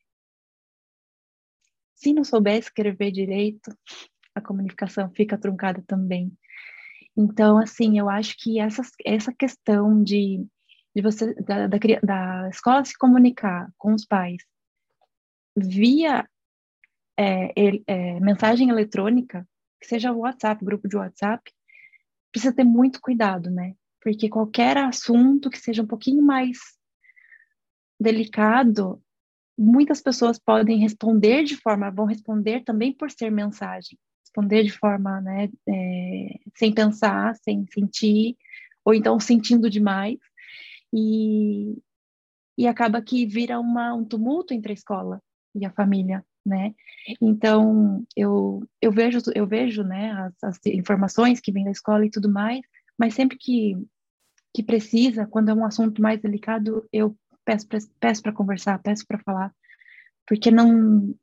se não souber escrever direito, a comunicação fica truncada também. Então, assim, eu acho que essa, essa questão de, de você, da, da, da escola se comunicar com os pais via é, é, mensagem eletrônica, que seja WhatsApp, grupo de WhatsApp, precisa ter muito cuidado, né? Porque qualquer assunto que seja um pouquinho mais delicado, muitas pessoas podem responder de forma, vão responder também por ser mensagem. Responder de forma, né, é, sem pensar, sem sentir, ou então sentindo demais, e, e acaba que vira uma, um tumulto entre a escola e a família, né? Então, eu, eu vejo, eu vejo, né, as, as informações que vêm da escola e tudo mais, mas sempre que, que precisa, quando é um assunto mais delicado, eu peço para peço conversar, peço para falar, porque não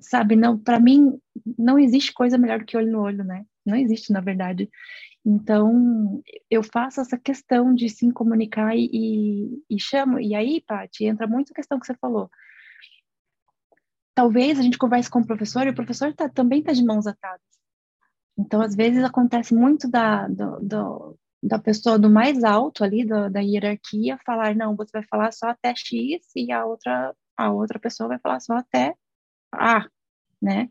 sabe, não, para mim não existe coisa melhor do que olho no olho, né? Não existe, na verdade. Então, eu faço essa questão de se comunicar e, e, chamo. E aí, Paty, entra muito a questão que você falou. Talvez a gente converse com o professor e o professor tá, também está de mãos atadas. Então, às vezes, acontece muito da, do, do, da pessoa do mais alto ali, do, da hierarquia, falar, não, você vai falar só até X e a outra, a outra pessoa vai falar só até ah, né?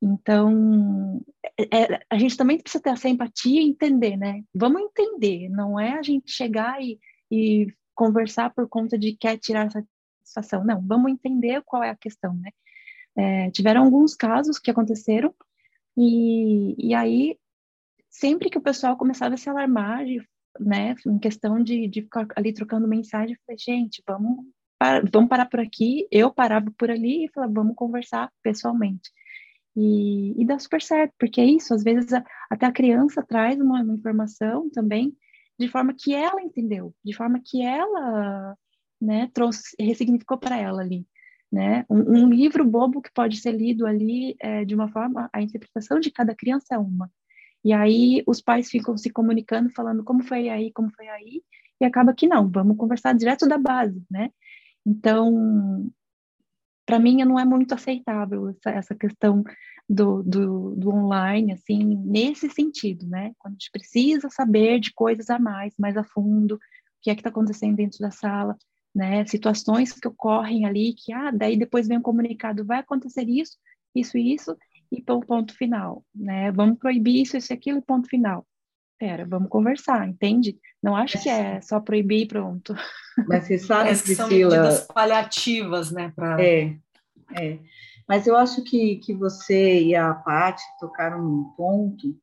Então, é, é, a gente também precisa ter essa empatia e entender, né? Vamos entender, não é a gente chegar e, e conversar por conta de quer tirar satisfação, não, vamos entender qual é a questão, né? É, tiveram alguns casos que aconteceram e, e aí, sempre que o pessoal começava a se alarmar, de, né, em questão de, de ficar ali trocando mensagem, eu falei, gente, vamos vamos parar por aqui. Eu parava por ali e falava, vamos conversar pessoalmente. E, e dá super certo, porque é isso, às vezes a, até a criança traz uma, uma, informação também de forma que ela entendeu, de forma que ela né, trouxe, ressignificou para ela ali. Né? Um, um, livro bobo que pode ser lido ali é, de uma forma, a interpretação de cada criança é uma. E aí os pais ficam se comunicando, falando como foi aí, como foi aí, e acaba que não, vamos conversar direto da base, né? Então, para mim não é muito aceitável essa, essa questão do, do, do, online, assim, nesse sentido, né? Quando a gente precisa saber de coisas a mais, mais a fundo, o que é que está acontecendo dentro da sala, né? Situações que ocorrem ali, que, ah, daí depois vem um comunicado, vai acontecer isso, isso e isso, e ponto final, né? Vamos proibir isso, isso e aquilo, ponto final pera, vamos conversar, entende? Não acho que é só proibir e pronto. Mas você sabe, Parece que Priscila... são medidas paliativas, né? Pra... É, é. Mas eu acho que, que você e a Paty tocaram num ponto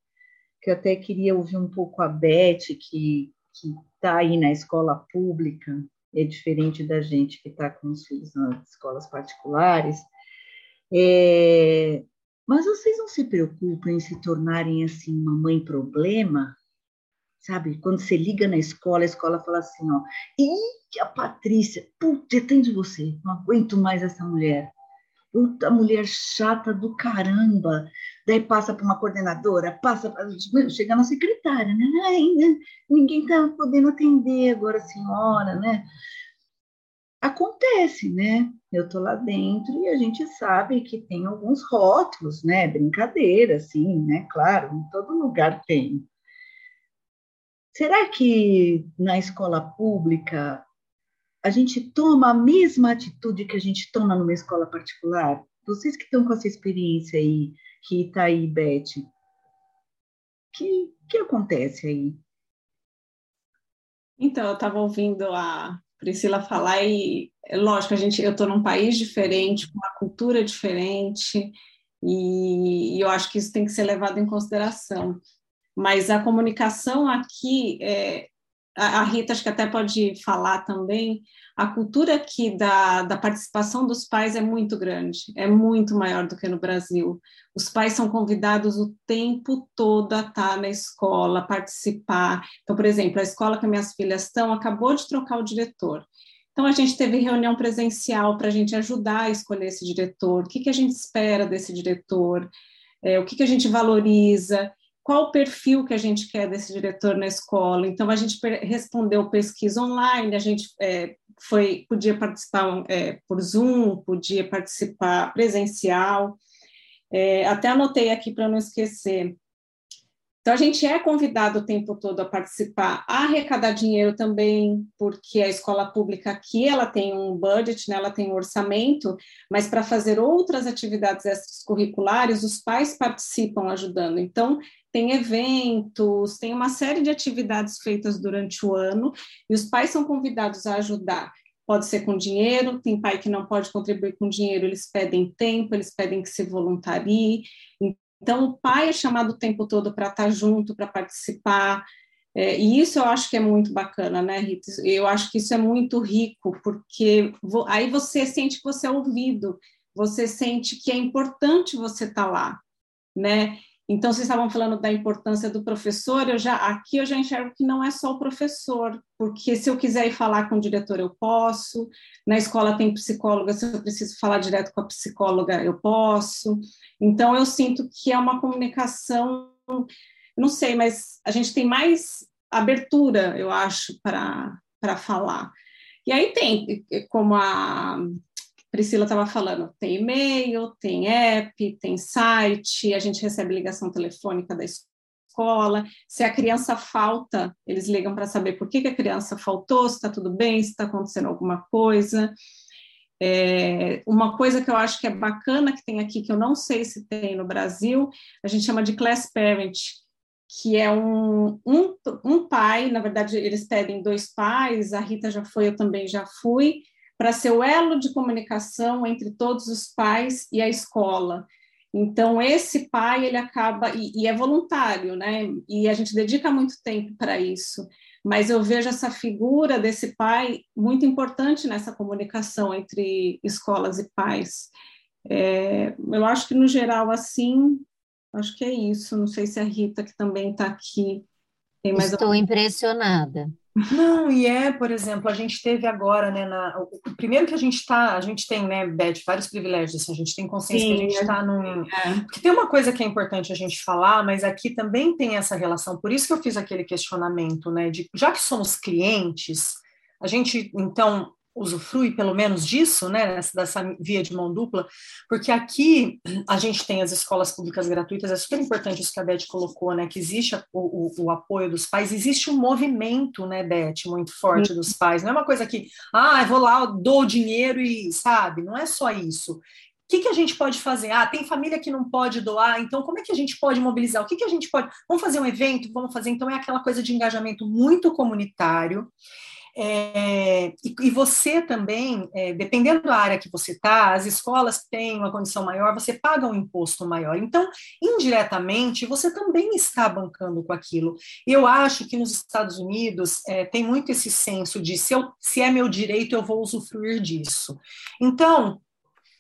que eu até queria ouvir um pouco a Beth, que que está aí na escola pública, é diferente da gente que está com os filhos nas escolas particulares, é, mas vocês não se preocupam em se tornarem assim uma mãe problema? Sabe? Quando você liga na escola, a escola fala assim, ó, e a Patrícia, puta, atende você, não aguento mais essa mulher. Puta mulher chata do caramba. Daí passa para uma coordenadora, passa para. Chega na secretária, né? Ai, ninguém está podendo atender agora senhora, né? Acontece, né? Eu tô lá dentro e a gente sabe que tem alguns rótulos, né? Brincadeira, assim, né? Claro, em todo lugar tem. Será que na escola pública a gente toma a mesma atitude que a gente toma numa escola particular? Vocês que estão com essa experiência aí, está aí, Beth, que que acontece aí? Então, eu estava ouvindo a Priscila falar e, é lógico, a gente, eu estou num país diferente, com uma cultura diferente, e, e, eu acho que isso tem que ser levado em consideração. Mas a comunicação aqui, é, a Rita acho que até pode falar também, a cultura aqui da, da participação dos pais é muito grande, é muito maior do que no Brasil. Os pais são convidados o tempo todo a estar na escola, participar. Então, por exemplo, a escola que minhas filhas estão acabou de trocar o diretor. Então, a gente teve reunião presencial para a gente ajudar a escolher esse diretor, o que, que a gente espera desse diretor, é, o que, que a gente valoriza qual o perfil que a gente quer desse diretor na escola. Então, a gente respondeu pesquisa online, a gente é, foi, podia participar é, por Zoom, podia participar presencial. É, até anotei aqui para não esquecer. Então, a gente é convidado o tempo todo a participar, a arrecadar dinheiro também, porque a escola pública aqui, ela tem um budget, né, ela tem um orçamento, mas para fazer outras atividades extracurriculares, os pais participam ajudando. Então, tem eventos, tem uma série de atividades feitas durante o ano e os pais são convidados a ajudar. Pode ser com dinheiro, tem pai que não pode contribuir com dinheiro, eles pedem tempo, eles pedem que se voluntarie. Então, o pai é chamado o tempo todo para estar junto, para participar. É, e isso eu acho que é muito bacana, né, Rita? Eu acho que isso é muito rico, porque aí você sente que você é ouvido, você sente que é importante você estar lá, né? Então, vocês estavam falando da importância do professor, eu já aqui eu já enxergo que não é só o professor, porque se eu quiser ir falar com o diretor, eu posso, na escola tem psicóloga, se eu preciso falar direto com a psicóloga, eu posso. Então, eu sinto que é uma comunicação, não sei, mas a gente tem mais abertura, eu acho, para falar. E aí tem, como a Priscila estava falando, tem e-mail, tem app, tem site, a gente recebe ligação telefônica da escola. Se a criança falta, eles ligam para saber por que, que a criança faltou, se está tudo bem, se está acontecendo alguma coisa. É, uma coisa que eu acho que é bacana que tem aqui, que eu não sei se tem no Brasil, a gente chama de class parent, que é um, um, um pai, na verdade, eles pedem dois pais, a Rita já foi, eu também já fui, para ser o elo de comunicação entre todos os pais e a escola. Então, esse pai, ele acaba, e, e é voluntário, né? E a gente dedica muito tempo para isso. Mas eu vejo essa figura desse pai muito importante nessa comunicação entre escolas e pais. É, eu acho que, no geral, assim, acho que é isso. Não sei se a Rita, que também está aqui, tem mais Estou impressionada. Não, e é, por exemplo, a gente teve agora, né, na, o, primeiro que a gente está, a gente tem, né, Beth, vários privilégios, assim, a gente tem consciência Sim, que a gente está num... É. Porque tem uma coisa que é importante a gente falar, mas aqui também tem essa relação, por isso que eu fiz aquele questionamento, né, de já que somos clientes, a gente, então, usufrui pelo menos disso, né, dessa via de mão dupla, porque aqui a gente tem as escolas públicas gratuitas, é super importante isso que a Beth colocou, né, que existe o, o, o apoio dos pais, existe um movimento, né, Beth, muito forte dos pais, não é uma coisa que, ah, eu vou lá, eu dou dinheiro e, sabe, não é só isso. O que, que a gente pode fazer? Ah, tem família que não pode doar, então como é que a gente pode mobilizar? O que, que a gente pode... Vamos fazer um evento? Vamos fazer... Então é aquela coisa de engajamento muito comunitário, É, e, e, você também, é, dependendo da área que você está, as escolas têm uma condição maior, você paga um imposto maior. Então, indiretamente, você também está bancando com aquilo. Eu acho que nos Estados Unidos é, tem muito esse senso de se, eu, se é meu direito, eu vou usufruir disso. Então,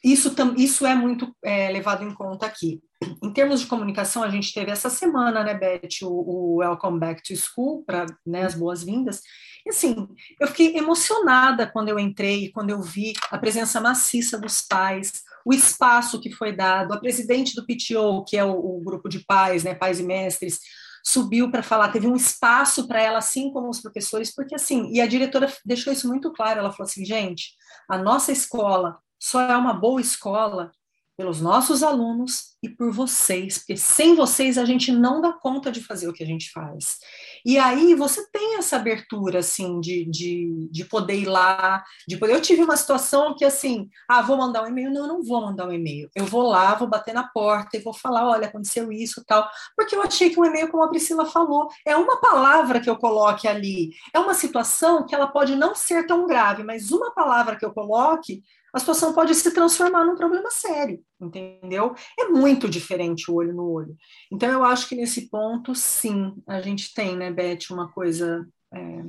isso, isso é muito é, levado em conta aqui. Em termos de comunicação, a gente teve essa semana, né, Beth, o, o Welcome Back to School, para né, as boas-vindas. E assim, eu fiquei emocionada quando eu entrei, quando eu vi a presença maciça dos pais, o espaço que foi dado, a presidente do PTO, que é o, o grupo de pais, né, pais e mestres, subiu para falar, teve um espaço para ela, assim como os professores, porque assim, e a diretora deixou isso muito claro, ela falou assim, gente, a nossa escola só é uma boa escola pelos nossos alunos e por vocês, porque sem vocês a gente não dá conta de fazer o que a gente faz. E aí você tem essa abertura, assim, de, de, de poder ir lá, de poder... Eu tive uma situação que, assim, ah, vou mandar um e-mail? Não, eu não vou mandar um e-mail. Eu vou lá, vou bater na porta e vou falar, olha, aconteceu isso tal, porque eu achei que um e-mail, como a Priscila falou, é uma palavra que eu coloque ali, é uma situação que ela pode não ser tão grave, mas uma palavra que eu coloque a situação pode se transformar num problema sério, entendeu? É muito diferente o olho no olho. Então, eu acho que nesse ponto, sim, a gente tem, né, Beth, uma coisa. É,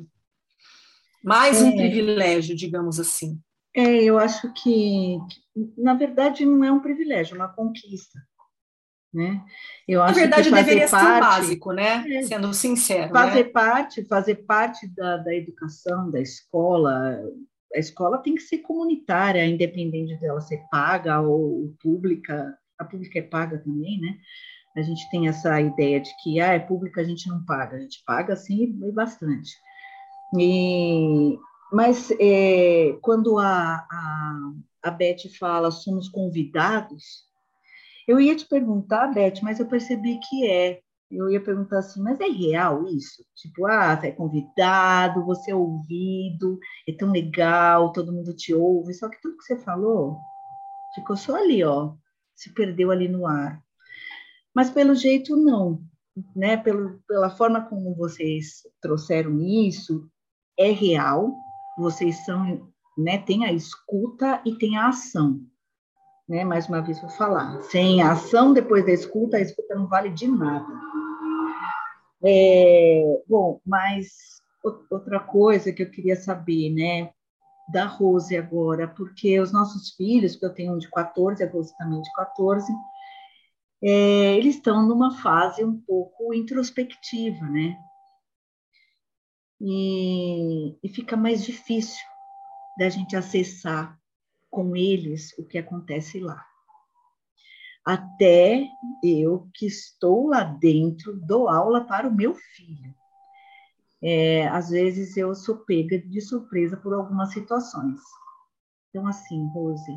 mais é. um privilégio, digamos assim. É, eu acho que, na verdade, não é um privilégio, é uma conquista. Né? Eu acho na verdade, que deveria parte, ser um básico, né? É, Sendo sincero. Fazer né? parte, fazer parte da, da educação, da escola, a escola tem que ser comunitária, independente dela ser paga ou pública. A pública é paga também, né? A gente tem essa ideia de que ah, é pública, a gente não paga. A gente paga, sim, e bastante. E, mas é, quando a, a, a Beth fala somos convidados, eu ia te perguntar, Beth, mas eu percebi que é eu ia perguntar assim, mas é real isso? Tipo, ah, você é convidado, você é ouvido, é tão legal, todo mundo te ouve, só que tudo que você falou ficou só ali, ó, se perdeu ali no ar. Mas pelo jeito não, né? Pelo, pela forma como vocês trouxeram isso, é real, vocês são, né, tem a escuta e tem a ação. Né? Mais uma vez vou falar, sem a ação depois da escuta, a escuta não vale de nada. É, bom, mas outra coisa que eu queria saber, né, da Rose agora, porque os nossos filhos, que eu tenho um de 14, a Rose também de 14, é, eles estão numa fase um pouco introspectiva, né? E, e fica mais difícil da gente acessar com eles o que acontece lá até eu que estou lá dentro dou aula para o meu filho. É, às vezes eu sou pega de surpresa por algumas situações. Então, assim, Rose,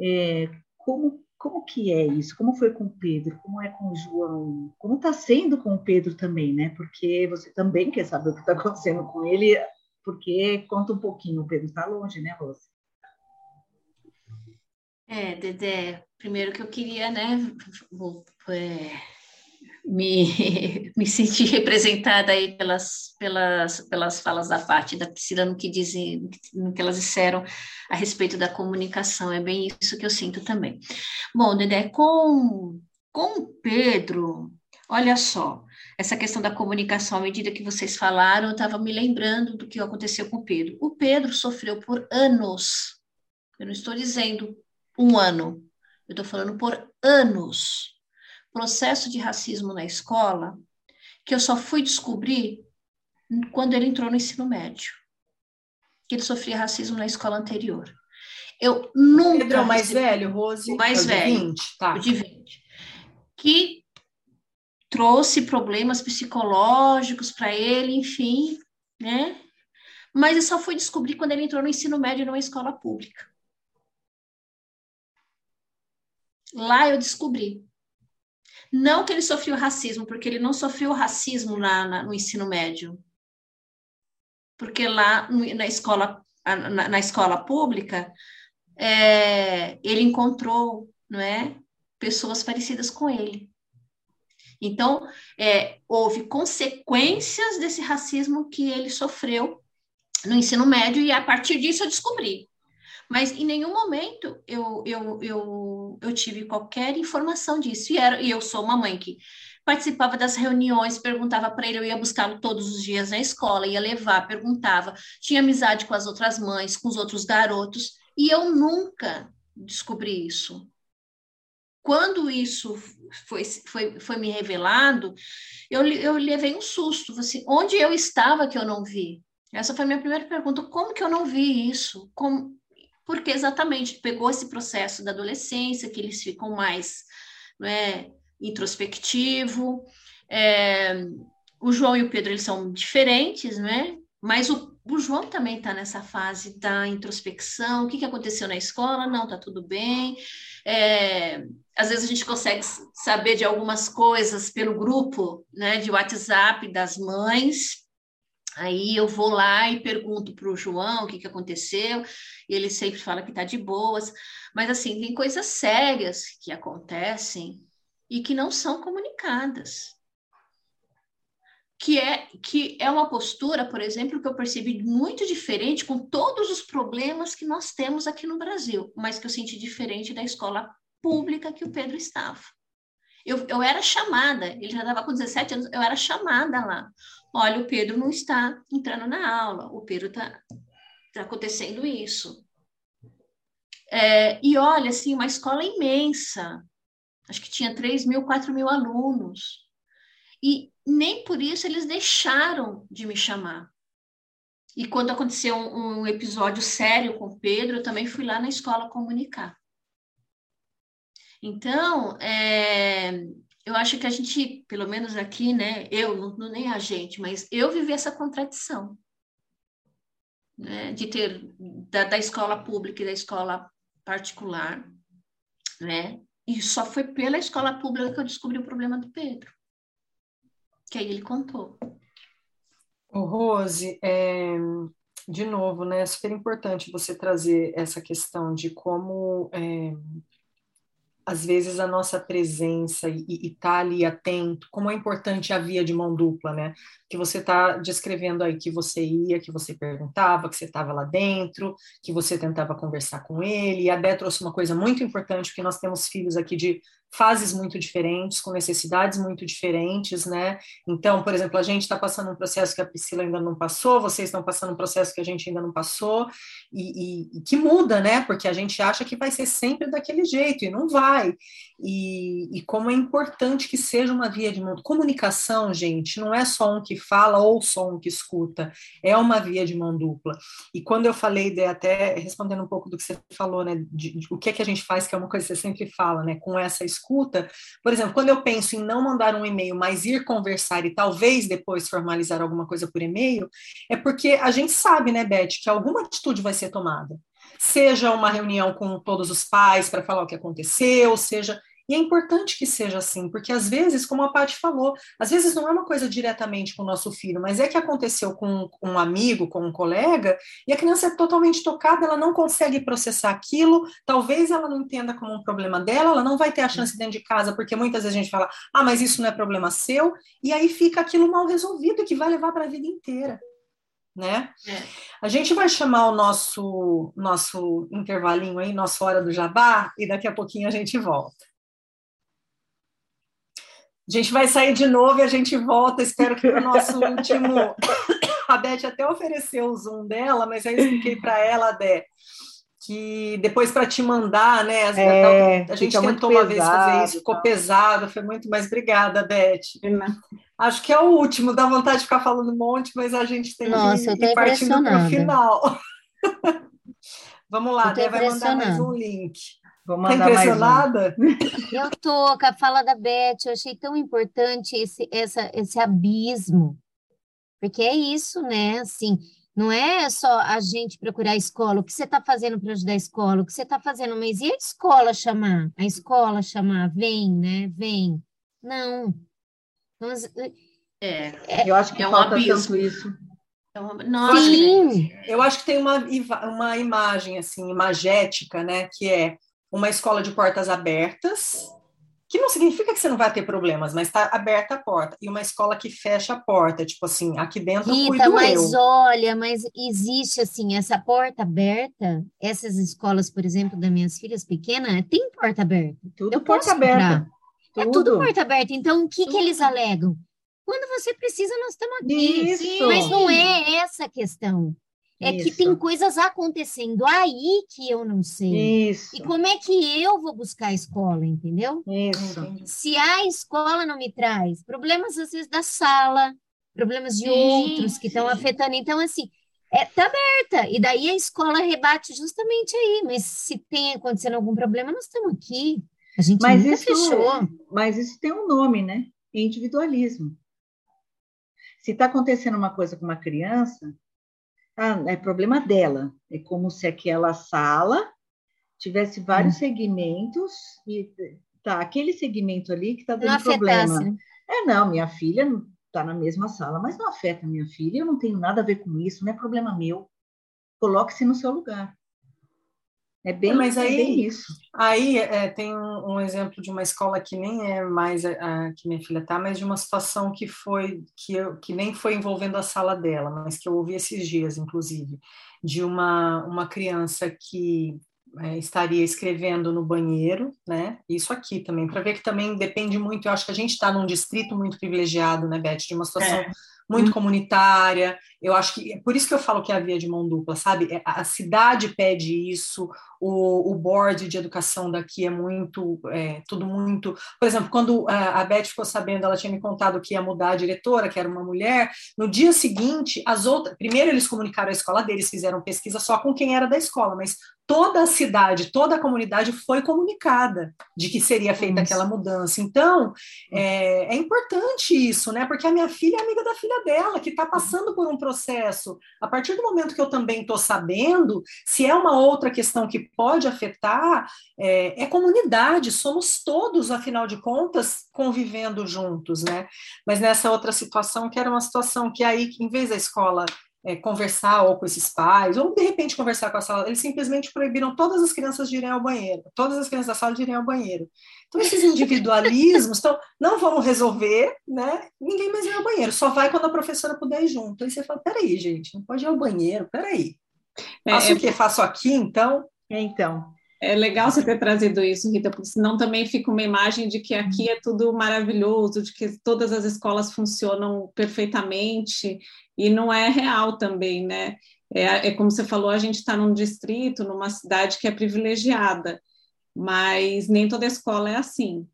é, como, como que é isso? Como foi com o Pedro? Como é com o João? Como está sendo com o Pedro também, né? Porque você também quer saber o que está acontecendo com ele, porque conta um pouquinho, o Pedro está longe, né, Rose? É, Dedé, primeiro que eu queria, né, vou, é, me, me sentir representada aí pelas, pelas, pelas falas da parte da Priscila no que dizem, no que elas disseram a respeito da comunicação, é bem isso que eu sinto também. Bom, Dedé, com, com Pedro, olha só, essa questão da comunicação, à medida que vocês falaram, eu estava me lembrando do que aconteceu com o Pedro. O Pedro sofreu por anos, eu não estou dizendo um ano, eu estou falando por anos, processo de racismo na escola, que eu só fui descobrir quando ele entrou no ensino médio, que ele sofria racismo na escola anterior. Eu nunca. Pedro é o mais velho, Rose? O mais é velho. 20, tá. O de 20. Que trouxe problemas psicológicos para ele, enfim, né? Mas eu só fui descobrir quando ele entrou no ensino médio numa escola pública. Lá eu descobri. Não que ele sofreu racismo, porque ele não sofreu racismo na, na no ensino médio. Porque lá na escola, na, na escola pública, é, ele encontrou não é, pessoas parecidas com ele. Então, é, houve consequências desse racismo que ele sofreu no ensino médio, e a partir disso eu descobri. Mas em nenhum momento eu, eu, eu, eu tive qualquer informação disso. E, era, e eu sou uma mãe que participava das reuniões, perguntava para ele, eu ia buscá-lo todos os dias na escola, ia levar, perguntava, tinha amizade com as outras mães, com os outros garotos, e eu nunca descobri isso. Quando isso foi, foi, foi me revelado, eu, eu levei um susto. Assim, onde eu estava que eu não vi? Essa foi a minha primeira pergunta. Como que eu não vi isso? Como, porque exatamente pegou esse processo da adolescência, que eles ficam mais é, introspectivo. É, o João e o Pedro eles são diferentes, né? Mas o, o João também está nessa fase da introspecção. O que, que aconteceu na escola? Não, tá tudo bem. É, às vezes a gente consegue saber de algumas coisas pelo grupo, né, de WhatsApp das mães. Aí eu vou lá e pergunto para o João o que, que aconteceu, e ele sempre fala que está de boas. Mas assim, tem coisas sérias que acontecem e que não são comunicadas. Que é, que é uma postura, por exemplo, que eu percebi muito diferente com todos os problemas que nós temos aqui no Brasil, mas que eu senti diferente da escola pública que o Pedro estava. Eu, eu era chamada, ele já estava com 17 anos, eu era chamada lá. Olha, o Pedro não está entrando na aula, o Pedro está tá acontecendo isso. É, e olha, assim, uma escola imensa, acho que tinha 3 mil, 4 mil alunos. E nem por isso eles deixaram de me chamar. E quando aconteceu um, um episódio sério com o Pedro, eu também fui lá na escola comunicar. Então, é, eu acho que a gente, pelo menos aqui, né, eu, não, não nem a gente, mas eu vivi essa contradição. Né, de ter da, da escola pública e da escola particular, né? E só foi pela escola pública que eu descobri o problema do Pedro. Que aí ele contou. Ô, Rose, é, de novo, né? É super importante você trazer essa questão de como é, às vezes a nossa presença e estar tá ali atento, como é importante a via de mão dupla, né? Que você está descrevendo aí que você ia, que você perguntava, que você estava lá dentro, que você tentava conversar com ele. E a Bé trouxe uma coisa muito importante, porque nós temos filhos aqui de fases muito diferentes, com necessidades muito diferentes, né? Então, por exemplo, a gente está passando um processo que a Priscila ainda não passou, vocês estão passando um processo que a gente ainda não passou, e, e, e que muda, né? Porque a gente acha que vai ser sempre daquele jeito, e não vai. E, e como é importante que seja uma via de mão. Comunicação, gente, não é só um que fala ou só um que escuta, é uma via de mão dupla. E quando eu falei, de, até respondendo um pouco do que você falou, né? De, de, o que é que a gente faz, que é uma coisa que você sempre fala, né? Com essa escuta escuta, por exemplo, quando eu penso em não mandar um e-mail, mas ir conversar e talvez depois formalizar alguma coisa por e-mail, é porque a gente sabe, né, Beth, que alguma atitude vai ser tomada. Seja uma reunião com todos os pais para falar o que aconteceu, seja e é importante que seja assim, porque às vezes, como a Paty falou, às vezes não é uma coisa diretamente com o nosso filho, mas é que aconteceu com um amigo, com um colega, e a criança é totalmente tocada, ela não consegue processar aquilo, talvez ela não entenda como um problema dela, ela não vai ter a chance dentro de casa, porque muitas vezes a gente fala, ah, mas isso não é problema seu, e aí fica aquilo mal resolvido que vai levar para a vida inteira. Né? É. A gente vai chamar o nosso nosso intervalinho aí, nossa hora do jabá, e daqui a pouquinho a gente volta. A gente vai sair de novo e a gente volta. Espero que o nosso último. A Beth até ofereceu o Zoom dela, mas aí eu expliquei para ela, Dé, que depois para te mandar, né? É, a gente tentou uma vez fazer isso, ficou tá. pesado, foi muito, mas obrigada, Beth. Acho que é o último, dá vontade de ficar falando um monte, mas a gente tem Nossa, que ir partindo para o final. Vamos lá, Dé vai mandar mais um link. Vou tá mandar tá impressionada? Mais um. Eu tô com a fala da Beth, eu achei tão importante esse, essa, esse abismo. Porque é isso, né? Assim, não é só a gente procurar a escola, o que você está fazendo para ajudar a escola, o que você está fazendo, mas e a escola chamar? A escola chamar, vem, né? Vem. Não. Mas, é, é, eu acho que é falta um tanto isso. É nossa, Sim. Eu acho que tem uma, uma imagem assim, imagética, né? Que é uma escola de portas abertas, que não significa que você não vai ter problemas, mas está aberta a porta. E uma escola que fecha a porta, tipo assim, aqui dentro Rita, cuido mas eu. olha, mas existe assim, essa porta aberta, essas escolas, por exemplo, das minhas filhas pequenas, tem porta aberta. Tudo Eu porta posso aberta. É tudo Tudo. porta aberta. Então, o que que eles alegam? Quando você precisa, nós estamos aqui. Isso. Mas não é essa a questão. É que Isso. tem coisas acontecendo aí que eu não sei. Isso. E como é que eu vou buscar a escola, entendeu? Isso. Se a escola não me traz problemas, às vezes, da sala, problemas de Sim, outros que estão afetando. Então, assim, é, tá aberta. E daí a escola rebate justamente aí. Mas se tem acontecendo algum problema, nós estamos aqui. A gente Mas nunca isso, fechou. mas isso tem um nome, né? Individualismo. Se está acontecendo uma coisa com uma criança, ah, é problema dela. É como se aquela sala tivesse vários segmentos e tá aquele segmento ali que está Não dando problema. afetasse. né? É, não, minha filha está na mesma sala, mas não afeta minha filha, eu não tenho nada a ver com isso, não é problema meu. Coloque-se no seu lugar. É bem, Mas é aí- bem isso. Aí é, tem um, um exemplo de uma escola que nem é mais a, a que minha filha está, mas de uma situação que foi que, eu, que nem foi envolvendo a sala dela, mas que eu ouvi esses dias, inclusive, de uma, uma criança que é, estaria escrevendo no banheiro, né? Isso aqui também, para ver que também depende muito. Eu acho que a gente está num distrito muito privilegiado, né, Beth, de uma situação É. muito comunitária. Eu acho que é por isso que eu falo que é a via de mão dupla, sabe? É, A cidade pede isso, o, o board de educação daqui é muito, é, tudo muito. Por exemplo, quando a, a Beth ficou sabendo, ela tinha me contado que ia mudar a diretora, que era uma mulher. No dia seguinte, as outras. Primeiro eles comunicaram a escola deles, fizeram pesquisa só com quem era da escola, mas toda a cidade, toda a comunidade foi comunicada de que seria feita Isso. aquela mudança. Então, é, é importante isso, né? Porque a minha filha é amiga da filha dela, que está passando por um processo. A partir do momento que eu também estou sabendo, se é uma outra questão que pode afetar, é, é comunidade, somos todos, afinal de contas, convivendo juntos, né? Mas nessa outra situação, que era uma situação que aí, em vez da escola é, conversar ou com esses pais, ou de repente conversar com a sala, eles simplesmente proibiram todas as crianças de irem ao banheiro, todas as crianças da sala de irem ao banheiro. Então, esses individualismos então, não vamos resolver, né? Ninguém mais vai ao banheiro, só vai quando a professora puder ir junto. Aí você fala: peraí, gente, não pode ir ao banheiro, peraí. É, Faço é- o quê? Faço aqui, então? Então, É legal você ter trazido isso, Rita, porque senão também fica uma imagem de que aqui é tudo maravilhoso, de que todas as escolas funcionam perfeitamente, e não é real também, né? É, é como você falou, a gente está num distrito, numa cidade que é privilegiada, mas nem toda escola é assim.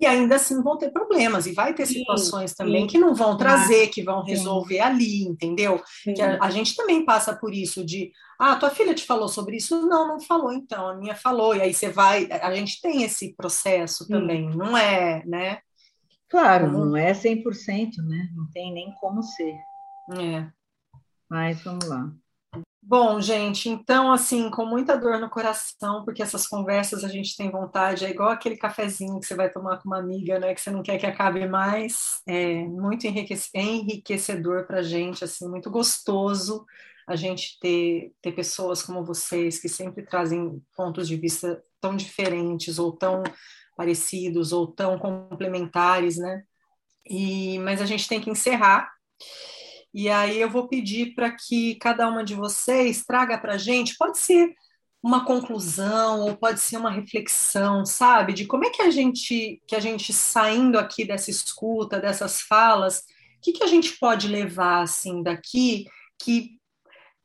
E ainda assim vão ter problemas, e vai ter Sim, situações também sim. que não vão trazer, que vão Sim. resolver ali, entendeu? Sim. Que a, a gente também passa por isso de, ah, tua filha te falou sobre isso? Não, não falou, então, a minha falou, e aí você vai, a gente tem esse processo também, não é, né? claro, não é 100%, né? Não tem nem como ser. É. Mas vamos lá. Bom, gente, então, assim, com muita dor no coração, porque essas conversas a gente tem vontade, é igual aquele cafezinho que você vai tomar com uma amiga, né, que você não quer que acabe mais, é muito enriquece- enriquecedor para a gente, assim, muito gostoso a gente ter, ter pessoas como vocês, que sempre trazem pontos de vista tão diferentes, ou tão parecidos, ou tão complementares, né, e, mas a gente tem que encerrar, e aí eu vou pedir para que cada uma de vocês traga para a gente, pode ser uma conclusão ou pode ser uma reflexão, sabe, de como é que a gente, que a gente saindo aqui dessa escuta, dessas falas, o que, que a gente pode levar assim daqui que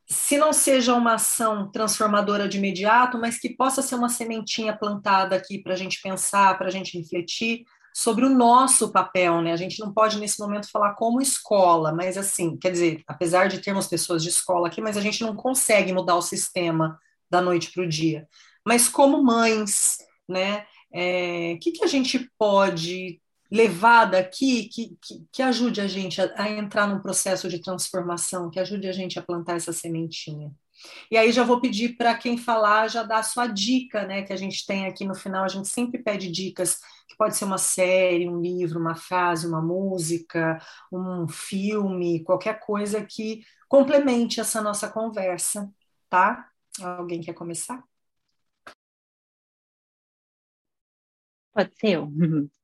se não seja uma ação transformadora de imediato, mas que possa ser uma sementinha plantada aqui para a gente pensar, para a gente refletir sobre o nosso papel, né? A gente não pode nesse momento falar como escola, mas assim, quer dizer, apesar de termos pessoas de escola aqui, mas a gente não consegue mudar o sistema da noite para o dia. Mas como mães, né? É, o que, que a gente pode levar daqui que, que, que ajude a gente a, a entrar num processo de transformação, que ajude a gente a plantar essa sementinha? E aí já vou pedir para quem falar já dar a sua dica, né? Que a gente tem aqui no final, a gente sempre pede dicas, que pode ser uma série, um livro, uma frase, uma música, um filme, qualquer coisa que complemente essa nossa conversa, tá? Alguém quer começar? Pode ser eu.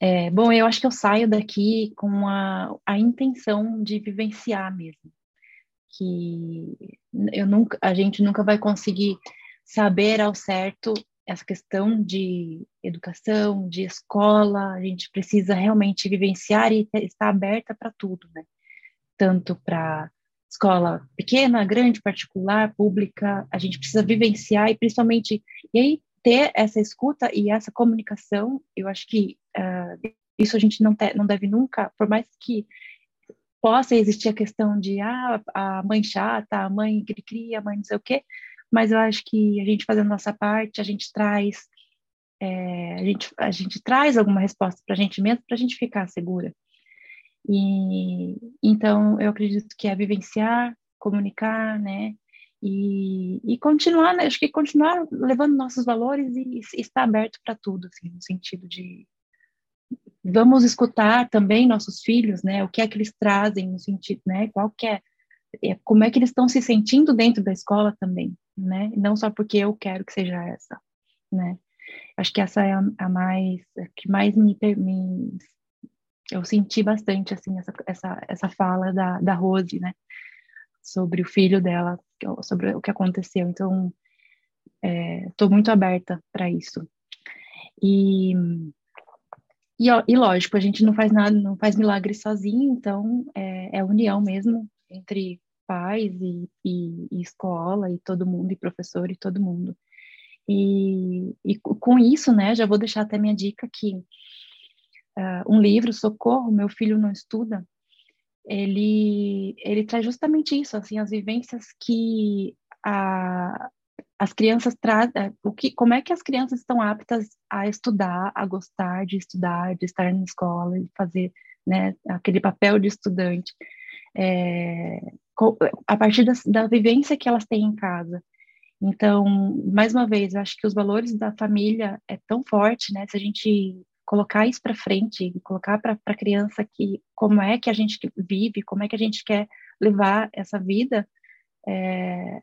É, bom, eu acho que eu saio daqui com a, a intenção de vivenciar mesmo. Que eu nunca, a gente nunca vai conseguir saber ao certo essa questão de educação, de escola, a gente precisa realmente vivenciar e estar aberta para tudo, né? Tanto para escola pequena, grande, particular, pública, a gente precisa vivenciar e principalmente e aí ter essa escuta e essa comunicação, eu acho que uh, isso a gente não, te, não deve nunca, por mais que possa existir a questão de ah, a mãe chata, a mãe cria, a mãe não sei o quê, mas eu acho que a gente fazendo a nossa parte, a gente traz é, a, gente, a gente traz alguma resposta para a gente mesmo, para a gente ficar segura. E então eu acredito que é vivenciar, comunicar, né? E, e continuar, né? acho que continuar levando nossos valores e, e estar aberto para tudo, assim, no sentido de vamos escutar também nossos filhos, né? O que é que eles trazem no sentido, né? Qual que é, é como é que eles estão se sentindo dentro da escola também, né? Não só porque eu quero que seja essa, né? Acho que essa é a, mais, a que mais me, me, eu senti bastante assim essa essa, essa fala da, da Rose, né? Sobre o filho dela, sobre o que aconteceu. Então, estou é, muito aberta para isso. E, e, e, lógico, a gente não faz nada, não faz milagre sozinho, então é, é união mesmo entre pais e, e, e, escola e todo mundo, e professor e todo mundo. E, e com isso, né, já vou deixar até minha dica que uh, um livro, Socorro, Meu Filho Não Estuda, ele, ele traz justamente isso, assim, as vivências que a, as crianças trazem, é, o que, como é que as crianças estão aptas a estudar, a gostar de estudar, de estar na escola, de fazer, né, aquele papel de estudante, é, a partir da, da vivência que elas têm em casa. Então, mais uma vez, acho que os valores da família é tão forte, né? Se a gente colocar isso para frente, colocar para a criança que como é que a gente vive, como é que a gente quer levar essa vida, é,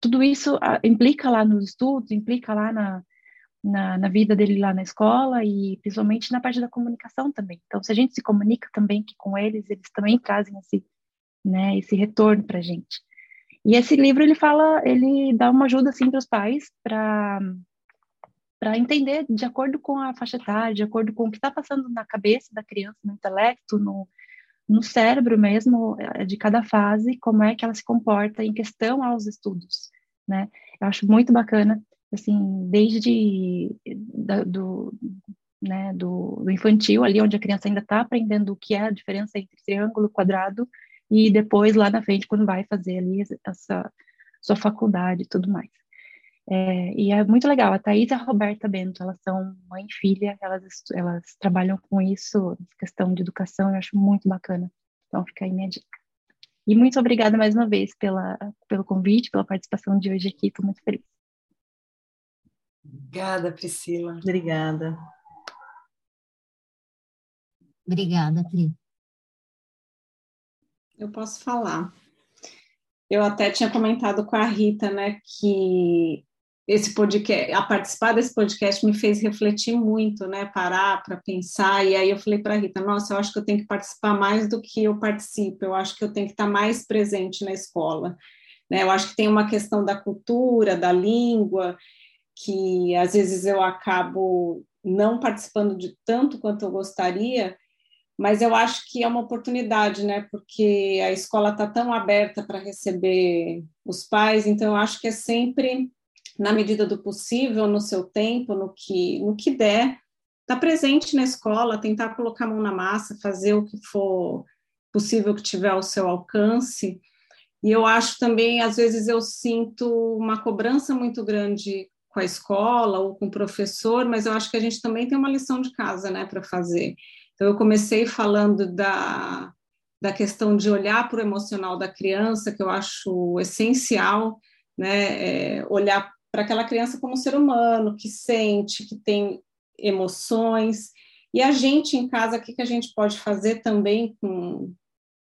tudo isso implica lá nos estudos, implica lá na, na, na, vida dele lá na escola e principalmente na parte da comunicação também. Então, se a gente se comunica também que com eles, eles também trazem esse, né, esse retorno para a gente. E esse livro ele fala, ele dá uma ajuda assim para os pais para para entender de acordo com a faixa etária, de acordo com o que está passando na cabeça da criança, no intelecto, no, no cérebro mesmo eh, de cada fase, como é que ela se comporta em questão aos estudos, né? Eu acho muito bacana, assim, desde da, do, né, do, do, infantil, ali onde a criança ainda está aprendendo o que é a diferença entre triângulo, quadrado, e depois lá na frente, quando vai fazer ali essa sua faculdade e tudo mais. É, e é muito legal, a Thais e a Roberta Bento, elas são mãe e filha, elas, elas trabalham com isso, questão de educação, eu acho muito bacana. Então fica aí minha dica. E muito obrigada mais uma vez pela, pelo convite, pela participação de hoje aqui, estou muito feliz. Obrigada, Priscila. Obrigada. Obrigada, Pri. Eu posso falar. Eu até tinha comentado com a Rita, né, que esse podcast, a participar desse podcast me fez refletir muito, né? Parar para pensar. E aí eu falei para a Rita: Nossa, eu acho que eu tenho que participar mais do que eu participo. Eu acho que eu tenho que estar mais presente na escola. Né? Eu acho que tem uma questão da cultura, da língua, que às vezes eu acabo não participando de tanto quanto eu gostaria. Mas eu acho que é uma oportunidade, né? Porque a escola está tão aberta para receber os pais, então eu acho que é sempre na medida do possível, no seu tempo, no que, no que der, estar tá presente na escola, tentar colocar a mão na massa, fazer o que for possível que tiver ao seu alcance. E eu acho também, às vezes, eu sinto uma cobrança muito grande com a escola ou com o professor, mas eu acho que a gente também tem uma lição de casa, né, para fazer. Então, eu comecei falando da, da questão de olhar para o emocional da criança, que eu acho essencial, né, é, olhar para aquela criança como um ser humano, que sente, que tem emoções. E a gente em casa, o que, que a gente pode fazer também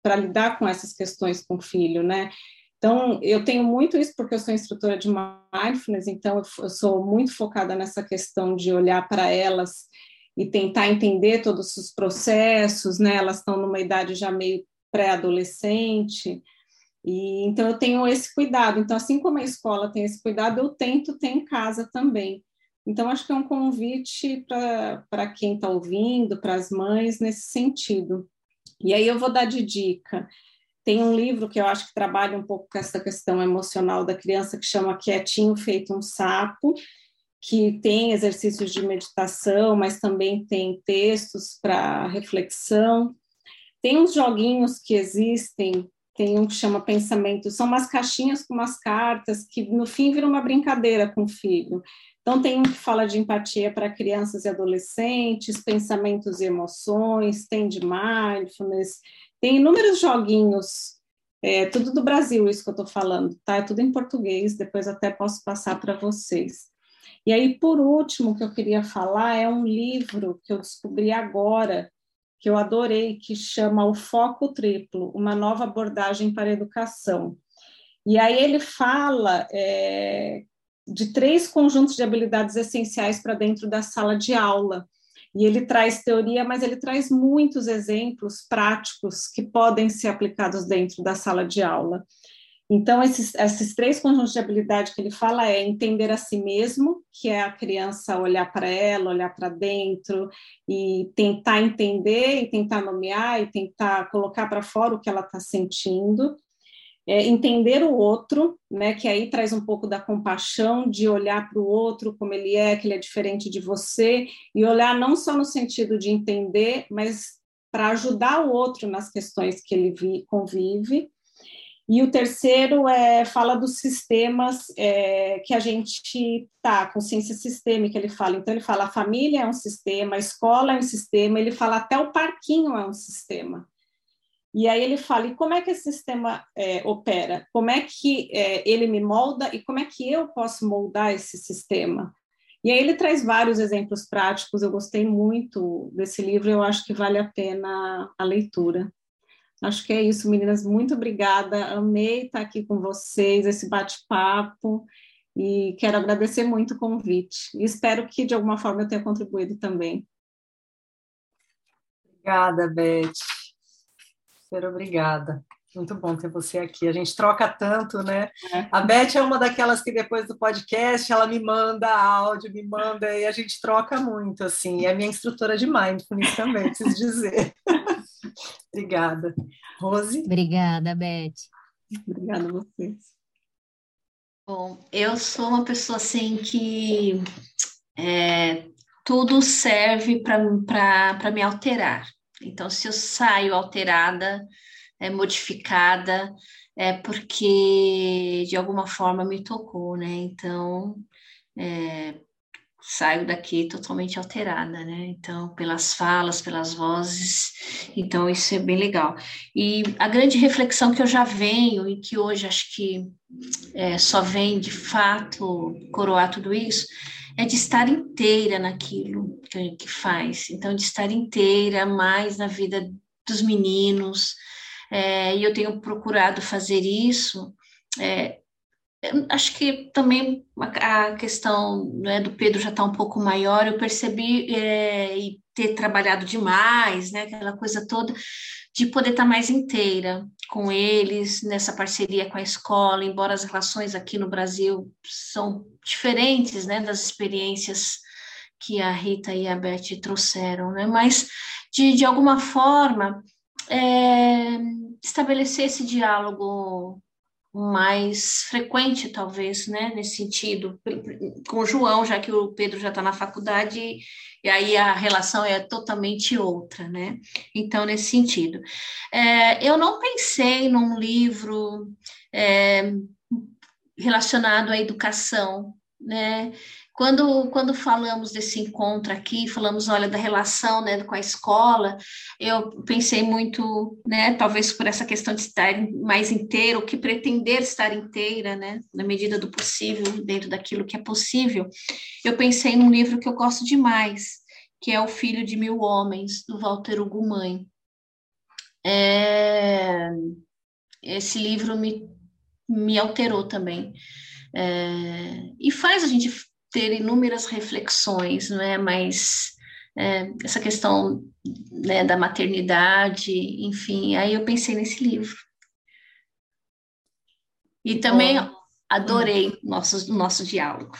para lidar com essas questões com o filho, né? Então, eu tenho muito isso porque eu sou instrutora de mindfulness, então eu sou muito focada nessa questão de olhar para elas e tentar entender todos os processos, né? Elas estão numa idade já meio pré-adolescente, e então eu tenho esse cuidado. Então, assim como a escola tem esse cuidado, eu tento ter em casa também. Então, acho que é um convite para quem está ouvindo, para as mães, nesse sentido. E aí eu vou dar de dica. Tem um livro que eu acho que trabalha um pouco com essa questão emocional da criança, que chama Quietinho Feito um Sapo, que tem exercícios de meditação, mas também tem textos para reflexão. Tem uns joguinhos que existem, tem um que chama Pensamento, são umas caixinhas com umas cartas que no fim viram uma brincadeira com o filho. Então, tem um que fala de empatia para crianças e adolescentes, pensamentos e emoções, tem de mindfulness, tem inúmeros joguinhos, é, tudo do Brasil, isso que eu estou falando, tá? É tudo em português, depois até posso passar para vocês. E aí, por último, que eu queria falar é um livro que eu descobri agora, que eu adorei, que chama O Foco Triplo, uma nova abordagem para a educação. E aí ele fala é, de três conjuntos de habilidades essenciais para dentro da sala de aula. E ele traz teoria, mas ele traz muitos exemplos práticos que podem ser aplicados dentro da sala de aula. Então, esses, esses três conjuntos de habilidade que ele fala é entender a si mesmo, que é a criança olhar para ela, olhar para dentro e tentar entender e tentar nomear e tentar colocar para fora o que ela está sentindo é, entender o outro, né, que aí traz um pouco da compaixão, de olhar para o outro como ele é, que ele é diferente de você, e olhar não só no sentido de entender, mas para ajudar o outro nas questões que ele vi, convive. E o terceiro é fala dos sistemas é, que a gente tá, consciência sistêmica, ele fala. Então, ele fala a família é um sistema, a escola é um sistema, ele fala até o parquinho é um sistema. E aí ele fala, e como é que esse sistema é, opera? Como é que é, ele me molda e como é que eu posso moldar esse sistema? E aí ele traz vários exemplos práticos, eu gostei muito desse livro, eu acho que vale a pena a leitura. Acho que é isso, meninas, muito obrigada, amei estar aqui com vocês, esse bate-papo, e quero agradecer muito o convite. E espero que, de alguma forma, eu tenha contribuído também. Obrigada, Beth. Super obrigada. Muito bom ter você aqui. A gente troca tanto, né? É. A Beth é uma daquelas que depois do podcast ela me manda áudio, me manda e a gente troca muito, assim. E é minha instrutora de mindfulness também, preciso dizer. obrigada. Rose? Obrigada, Beth. Obrigada a vocês. Bom, eu sou uma pessoa assim que é, tudo serve para me alterar. Então, se eu saio alterada, é, modificada, é porque de alguma forma me tocou, né? Então, é, saio daqui totalmente alterada, né? Então, pelas falas, pelas vozes, então isso é bem legal. E a grande reflexão que eu já venho e que hoje acho que é, só vem de fato coroar tudo isso é de estar inteira naquilo que, que faz. Então, de estar inteira mais na vida dos meninos. É, e eu tenho procurado fazer isso. É, acho que também a questão né, do Pedro já está um pouco maior, eu percebi é, e ter trabalhado demais, né, aquela coisa toda, de poder estar tá mais inteira com eles, nessa parceria com a escola, embora as relações aqui no Brasil são diferentes, né, das experiências que a Rita e a Beth trouxeram, né, mas de, de alguma forma é, estabelecer esse diálogo mais frequente, talvez, né, nesse sentido, com o João, já que o Pedro já está na faculdade, e aí a relação é totalmente outra, né? Então, nesse sentido. É, eu não pensei num livro é, relacionado à educação, né? Quando, quando falamos desse encontro aqui, falamos, olha, da relação né, com a escola, eu pensei muito, né, talvez por essa questão de estar mais inteira, ou que pretender estar inteira, né, na medida do possível, dentro daquilo que é possível, eu pensei num livro que eu gosto demais, que é O Filho de Mil Homens, do Walter Ugumãe. É... Esse livro me me alterou também. É, e faz a gente ter inúmeras reflexões, não é? Mas é, essa questão né, da maternidade, enfim, aí eu pensei nesse livro. E também adorei o nosso, nosso diálogo.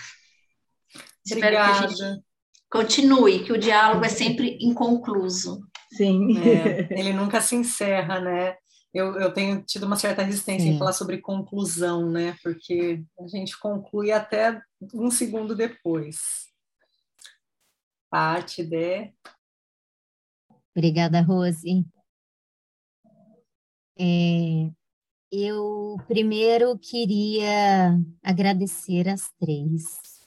Espero que a gente continue, que o diálogo é sempre inconcluso. Sim. É, ele nunca se encerra, né? Eu, eu tenho tido uma certa resistência Sim. em falar sobre conclusão, né? Porque a gente conclui até um segundo depois. Parte de. Obrigada, Rose. É, eu primeiro queria agradecer as três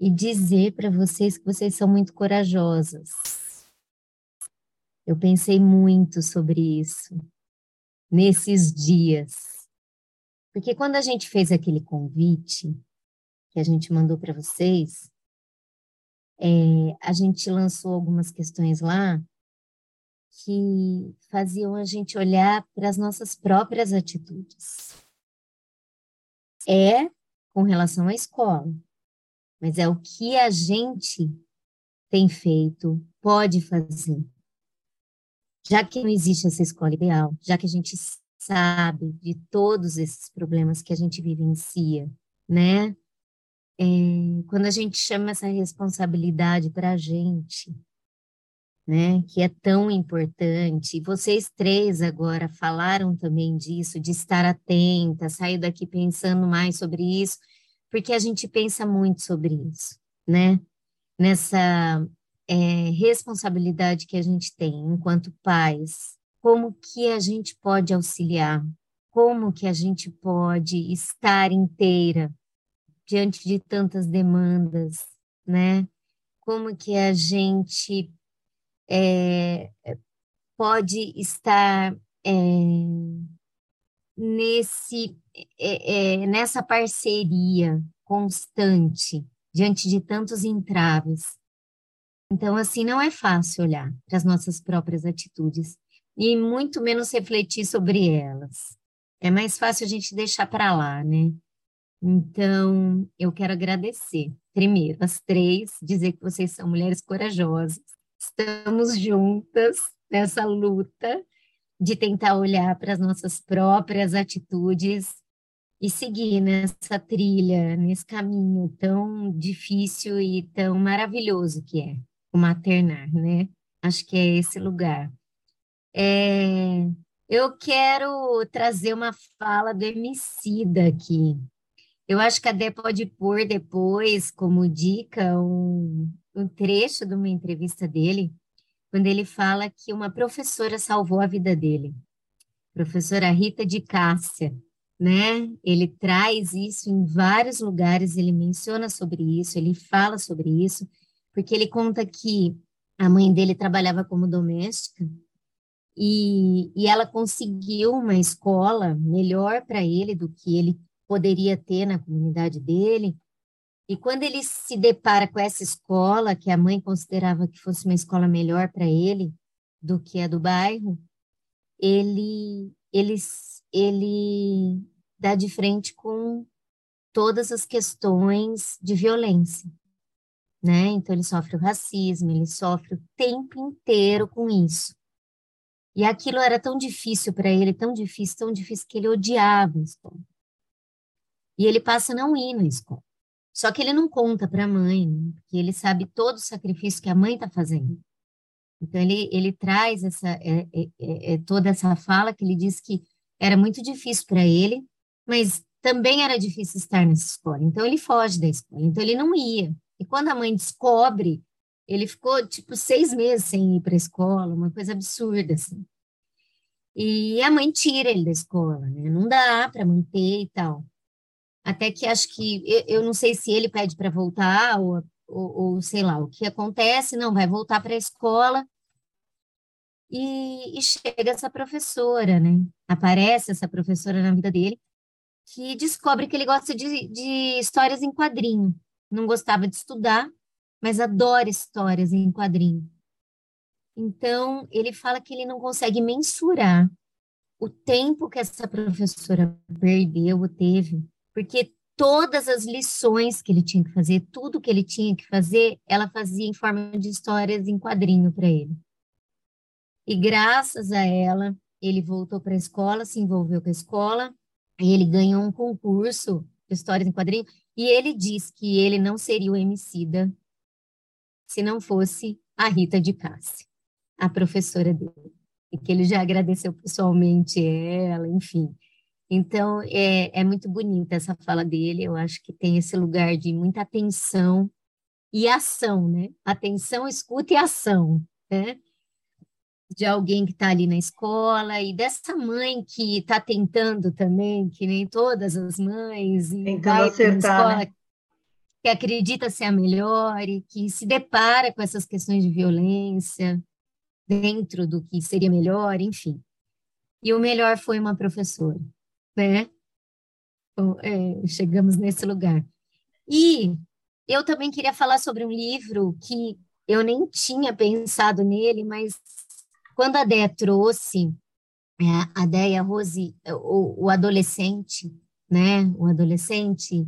e dizer para vocês que vocês são muito corajosas. Eu pensei muito sobre isso nesses dias. Porque quando a gente fez aquele convite que a gente mandou para vocês, é, a gente lançou algumas questões lá que faziam a gente olhar para as nossas próprias atitudes. É com relação à escola, mas é o que a gente tem feito, pode fazer. Já que não existe essa escola ideal, já que a gente sabe de todos esses problemas que a gente vivencia, né? É, quando a gente chama essa responsabilidade para a gente, né, que é tão importante. Vocês três agora falaram também disso, de estar atenta, sair daqui pensando mais sobre isso porque a gente pensa muito sobre isso, né? Nessa é, responsabilidade que a gente tem enquanto pais, como que a gente pode auxiliar, como que a gente pode estar inteira diante de tantas demandas, né? Como que a gente é, pode estar é, nesse é, é, nessa parceria constante diante de tantos entraves. Então, assim, não é fácil olhar para as nossas próprias atitudes e muito menos refletir sobre elas. É mais fácil a gente deixar para lá, né? Então, eu quero agradecer, primeiro, as três, dizer que vocês são mulheres corajosas, estamos juntas nessa luta de tentar olhar para as nossas próprias atitudes e seguir nessa trilha, nesse caminho tão difícil e tão maravilhoso que é o maternar, né? Acho que é esse lugar. É, eu quero trazer uma fala do Emicida aqui. Eu acho que a Dé pode pôr depois, como dica, um, um trecho de uma entrevista dele, quando ele fala que uma professora salvou a vida dele, professora Rita de Cássia, né? Ele traz isso em vários lugares, ele menciona sobre isso, ele fala sobre isso, porque ele conta que a mãe dele trabalhava como doméstica e, e ela conseguiu uma escola melhor para ele do que ele poderia ter na comunidade dele, e quando ele se depara com essa escola, que a mãe considerava que fosse uma escola melhor para ele do que a do bairro, ele, ele, ele dá de frente com todas as questões de violência. Né? Então, ele sofre o racismo, ele sofre o tempo inteiro com isso. E aquilo era tão difícil para ele, tão difícil, tão difícil, que ele odiava a escola. E ele passa a não ir na escola. Só que ele não conta para a mãe, né? porque ele sabe todo o sacrifício que a mãe está fazendo. Então, ele, ele traz essa, é, é, é, é, toda essa fala que ele diz que era muito difícil para ele, mas também era difícil estar nessa escola. Então, ele foge da escola. Então, ele não ia. E quando a mãe descobre, ele ficou, tipo, seis meses sem ir para a escola, uma coisa absurda, assim. E a mãe tira ele da escola, né? Não dá para manter e tal. Até que acho que, eu, eu não sei se ele pede para voltar, ou, ou, ou, sei lá, o que acontece, não, vai voltar para a escola. E, e chega essa professora, né? Aparece essa professora na vida dele, que descobre que ele gosta de, de histórias em quadrinho. Não gostava de estudar, mas adora histórias em quadrinho. Então, ele fala que ele não consegue mensurar o tempo que essa professora perdeu, teve, porque todas as lições que ele tinha que fazer, tudo que ele tinha que fazer, ela fazia em forma de histórias em quadrinho para ele. E graças a ela, ele voltou para a escola, se envolveu com a escola, e ele ganhou um concurso de histórias em quadrinho, e ele diz que ele não seria o Emicida se não fosse a Rita de Cassi, a professora dele e que ele já agradeceu pessoalmente ela, enfim. Então, é, é muito bonita essa fala dele, eu acho que tem esse lugar de muita atenção e ação, né? Atenção, escuta e ação, né? De alguém que está ali na escola e dessa mãe que está tentando também, que nem todas as mães, e tentando vai acertar, escola, né? que acredita ser a melhor e que se depara com essas questões de violência, dentro do que seria melhor, enfim. E o melhor foi uma professora, né? É, chegamos nesse lugar. E eu também queria falar sobre um livro que eu nem tinha pensado nele, mas quando a Déia trouxe, é, a Déia Rose, o, o adolescente, né? O adolescente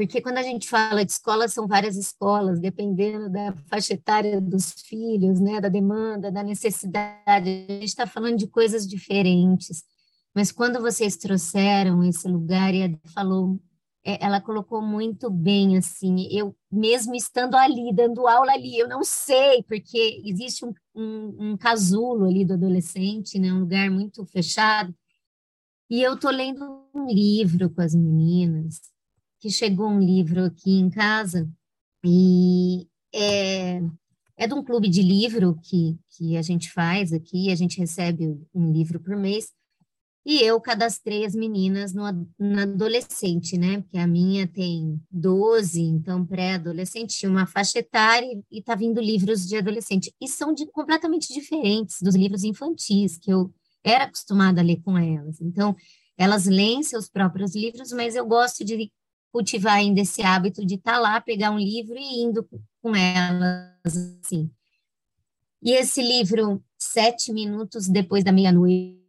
porque quando a gente fala de escola, são várias escolas, dependendo da faixa etária dos filhos, né, da demanda, da necessidade, a gente está falando de coisas diferentes. Mas quando vocês trouxeram esse lugar, e falou, é, ela colocou muito bem, assim, eu mesmo estando ali, dando aula ali, eu não sei, porque existe um, um, um casulo ali do adolescente, né, um lugar muito fechado, e eu tô lendo um livro com as meninas, que chegou um livro aqui em casa e é, é de um clube de livro que, que a gente faz aqui, a gente recebe um livro por mês, e eu cadastrei as meninas no, na adolescente, né? Porque a minha tem 12, então pré-adolescente, uma faixa etária e está vindo livros de adolescente. E são de, completamente diferentes dos livros infantis, que eu era acostumada a ler com elas. Então, elas leem seus próprios livros, mas eu gosto de cultivar ainda esse hábito de estar tá lá, pegar um livro e indo com elas, assim. E esse livro, Sete Minutos Depois da Meia-Noite,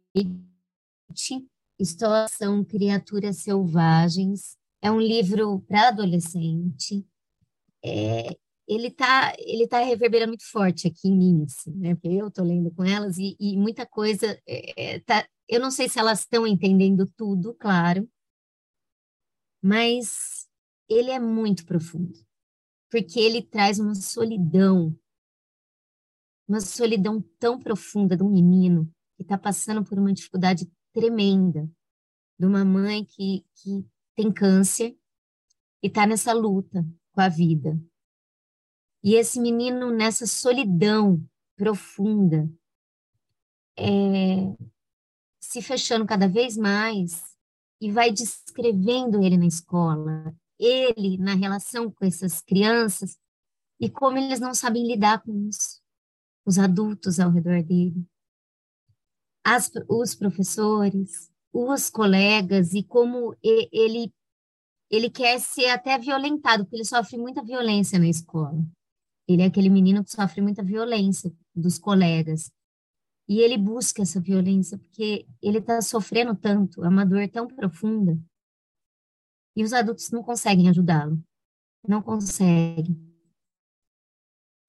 História são Criaturas Selvagens, é um livro para adolescente, é, ele está ele tá reverberando muito forte aqui em mim, assim, né? Porque eu estou lendo com elas e, e muita coisa é, tá, eu não sei se elas estão entendendo tudo, claro, mas ele é muito profundo, porque ele traz uma solidão, uma solidão tão profunda de um menino que está passando por uma dificuldade tremenda, de uma mãe que, que tem câncer e está nessa luta com a vida. E esse menino, nessa solidão profunda, é, se fechando cada vez mais e vai descrevendo ele na escola, ele na relação com essas crianças e como eles não sabem lidar com isso, os adultos ao redor dele, as, os professores, os colegas e como ele ele quer ser até violentado, porque ele sofre muita violência na escola. Ele é aquele menino que sofre muita violência dos colegas. E ele busca essa violência porque ele está sofrendo tanto, é uma dor tão profunda. E os adultos não conseguem ajudá-lo. Não conseguem.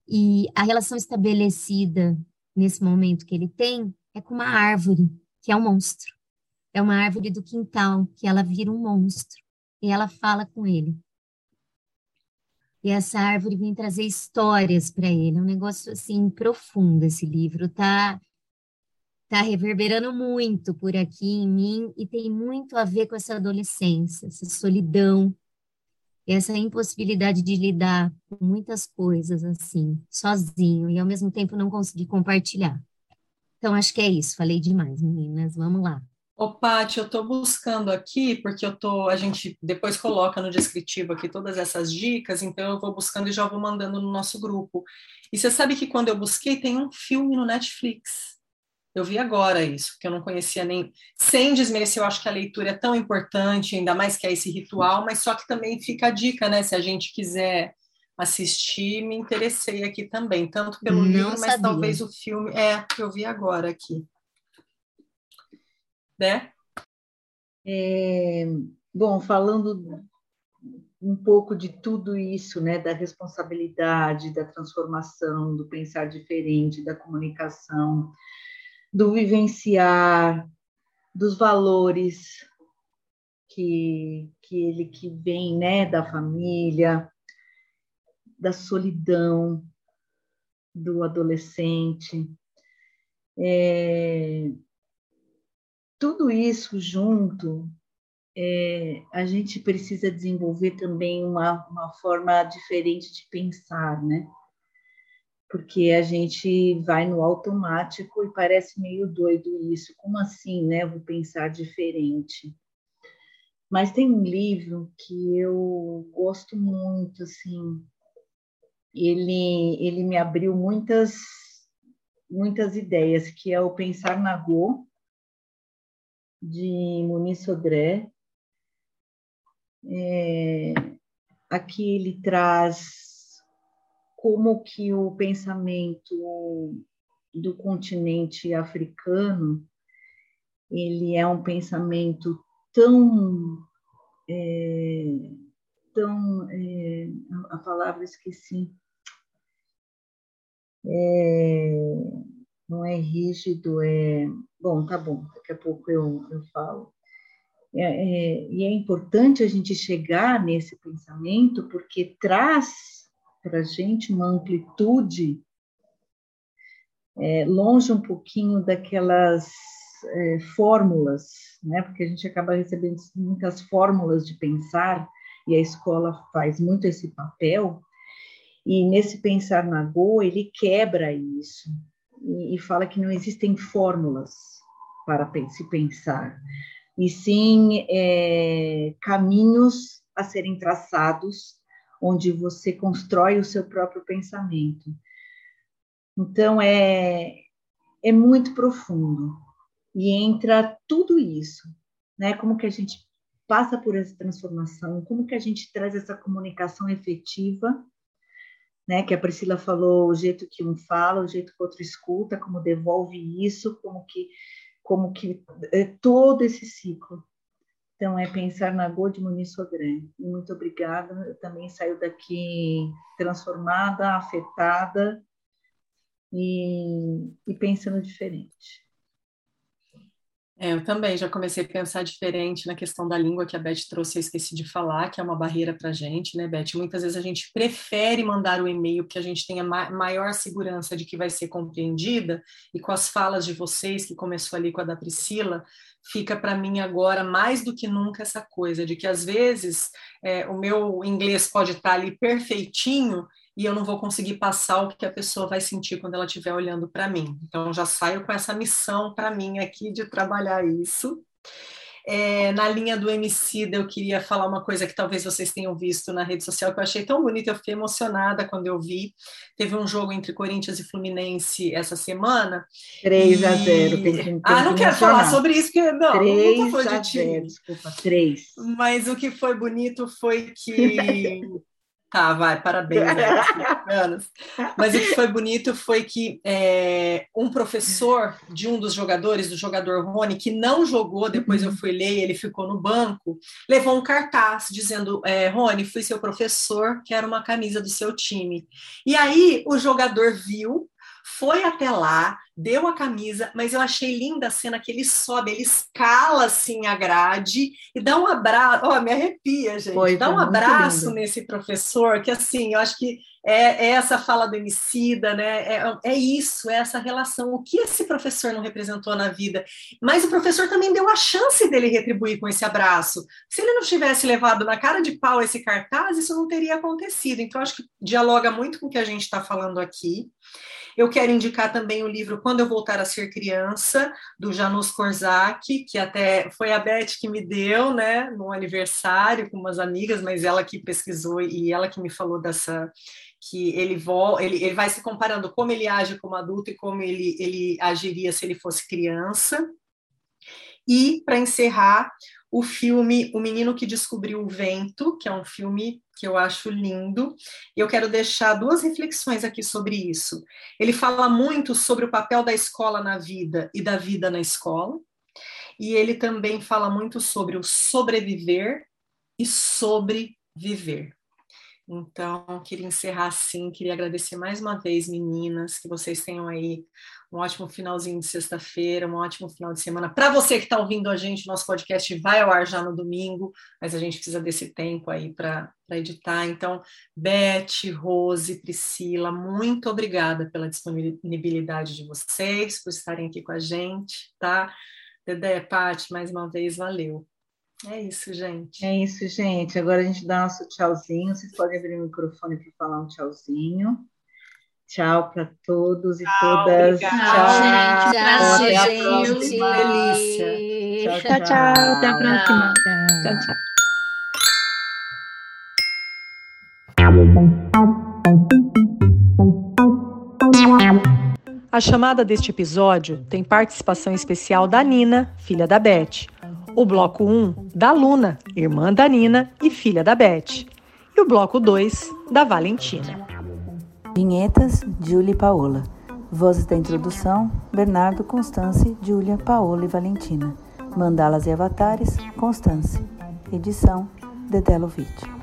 E a relação estabelecida nesse momento que ele tem é com uma árvore, que é um monstro. É uma árvore do quintal, que ela vira um monstro. E ela fala com ele. E essa árvore vem trazer histórias para ele. É um negócio assim profundo esse livro, tá? está reverberando muito por aqui em mim e tem muito a ver com essa adolescência, essa solidão, essa impossibilidade de lidar com muitas coisas assim, sozinho e ao mesmo tempo não conseguir compartilhar. Então acho que é isso, falei demais, meninas, vamos lá. Ô, Paty, eu estou buscando aqui, porque eu tô, a gente depois coloca no descritivo aqui todas essas dicas, então eu vou buscando e já vou mandando no nosso grupo. E você sabe que quando eu busquei, tem um filme no Netflix eu vi agora isso, que eu não conhecia nem. Sem desmerecer, eu acho que a leitura é tão importante, ainda mais que é esse ritual, mas só que também fica a dica, né? Se a gente quiser assistir, me interessei aqui também, tanto pelo não livro, mas talvez o filme. É, eu vi agora aqui. né? É, bom, falando um pouco de tudo isso, né, da responsabilidade, da transformação, do pensar diferente, da comunicação, do vivenciar, dos valores que, que ele que vem, né, da família, da solidão do adolescente. É, tudo isso junto é, a gente precisa desenvolver também uma, uma forma diferente de pensar, né? Porque a gente vai no automático e parece meio doido isso. Como assim, né? Vou pensar diferente. Mas tem um livro que eu gosto muito, assim. Ele, ele me abriu muitas, muitas ideias, que é o Pensar na Go, de Muniz Sodré, é, aqui ele traz como que o pensamento do continente africano ele é um pensamento tão é, tão é, a palavra esqueci é, não é rígido é bom tá bom daqui a pouco eu, eu falo é, é, e é importante a gente chegar nesse pensamento, porque traz para a gente uma amplitude é, longe um pouquinho daquelas é, fórmulas, né? porque a gente acaba recebendo muitas fórmulas de pensar, e a escola faz muito esse papel, e nesse pensar na Go, ele quebra isso, e, e fala que não existem fórmulas para se pensar e sim é, caminhos a serem traçados, onde você constrói o seu próprio pensamento. Então, é, é muito profundo e entra tudo isso, né? Como que a gente passa por essa transformação, como que a gente traz essa comunicação efetiva, né? Que a Priscila falou, o jeito que um fala, o jeito que o outro escuta, como devolve isso, como que como que é todo esse ciclo. Então, é pensar na Go de Muniz Sodré. Muito obrigada. Eu também saio daqui transformada, afetada e, e pensando diferente. É, eu também já comecei a pensar diferente na questão da língua que a Beth trouxe, eu esqueci de falar, que é uma barreira para a gente, né, Beth? Muitas vezes a gente prefere mandar o e-mail porque a gente tenha ma maior segurança de que vai ser compreendida, e com as falas de vocês, que começou ali com a da Priscila, fica para mim agora mais do que nunca essa coisa de que às vezes é, o meu inglês pode estar tá ali perfeitinho e eu não vou conseguir passar o que a pessoa vai sentir quando ela estiver olhando para mim. Então, já saio com essa missão para mim aqui de trabalhar isso. É, na linha do MC, eu queria falar uma coisa que talvez vocês tenham visto na rede social, que eu achei tão bonita, eu fiquei emocionada quando eu vi. Teve um jogo entre Corinthians e Fluminense essa semana. 3 e... a 0. Tem tem ah, não quero falar sobre isso, porque não, 3 não foi de time. 0, desculpa, 3. Mas o que foi bonito foi que Tá, vai, parabéns, né? anos. Mas o que foi bonito foi que é, um professor de um dos jogadores, do jogador Rony, que não jogou, depois eu fui ler, ele ficou no banco, levou um cartaz dizendo: é, Rony, fui seu professor, quero uma camisa do seu time. E aí o jogador viu, foi até lá, deu a camisa, mas eu achei linda a cena que ele sobe, ele escala assim a grade e dá um abraço, ó, oh, me arrepia, gente, foi, dá um abraço nesse professor, que assim, eu acho que é, é essa fala do Emicida, né? É, é, isso, é essa relação, o que esse professor não representou na vida. Mas o professor também deu a chance dele retribuir com esse abraço. Se ele não tivesse levado na cara de pau esse cartaz, isso não teria acontecido. Então, acho que dialoga muito com o que a gente está falando aqui. Eu quero indicar também o livro Quando Eu Voltar a Ser Criança, do Janus Korzak, que até foi a Beth que me deu, né, no aniversário com umas amigas, mas ela que pesquisou e ela que me falou dessa que ele, ele, ele vai se comparando como ele age como adulto e como ele, ele agiria se ele fosse criança. E, para encerrar, o filme O Menino que Descobriu o Vento, que é um filme que eu acho lindo. E eu quero deixar duas reflexões aqui sobre isso. Ele fala muito sobre o papel da escola na vida e da vida na escola. e ele também fala muito sobre o sobreviver e sobre viver. Então, queria encerrar assim, queria agradecer mais uma vez, meninas, que vocês tenham aí um ótimo finalzinho de sexta-feira, um ótimo final de semana. Para você que está ouvindo a gente, nosso podcast vai ao ar já no domingo, mas a gente precisa desse tempo aí para editar. Então, Beth, Rose, Priscila, muito obrigada pela disponibilidade de vocês, por estarem aqui com a gente, tá? Dedé, Paty, mais uma vez, valeu. É isso, gente. É isso, gente. Agora a gente dá nosso tchauzinho. Vocês podem abrir o microfone para falar um tchauzinho. Tchau para todos e tchau, todas. Obrigada. Tchau, gente. Prazer, Até a próxima. gente. Delícia. Tchau, tchau. tchau. Até a próxima. Tchau, tchau. A chamada deste episódio tem participação especial da Nina, filha da Beth. O bloco 1, da Luna, irmã da Nina e filha da Beth. E o bloco 2, da Valentina. Vinhetas, Júlia e Paola. Vozes da introdução, Bernardo, Constance, Júlia, Paola e Valentina. Mandalas e avatares, Constance. Edição, Dedelo Vídeo.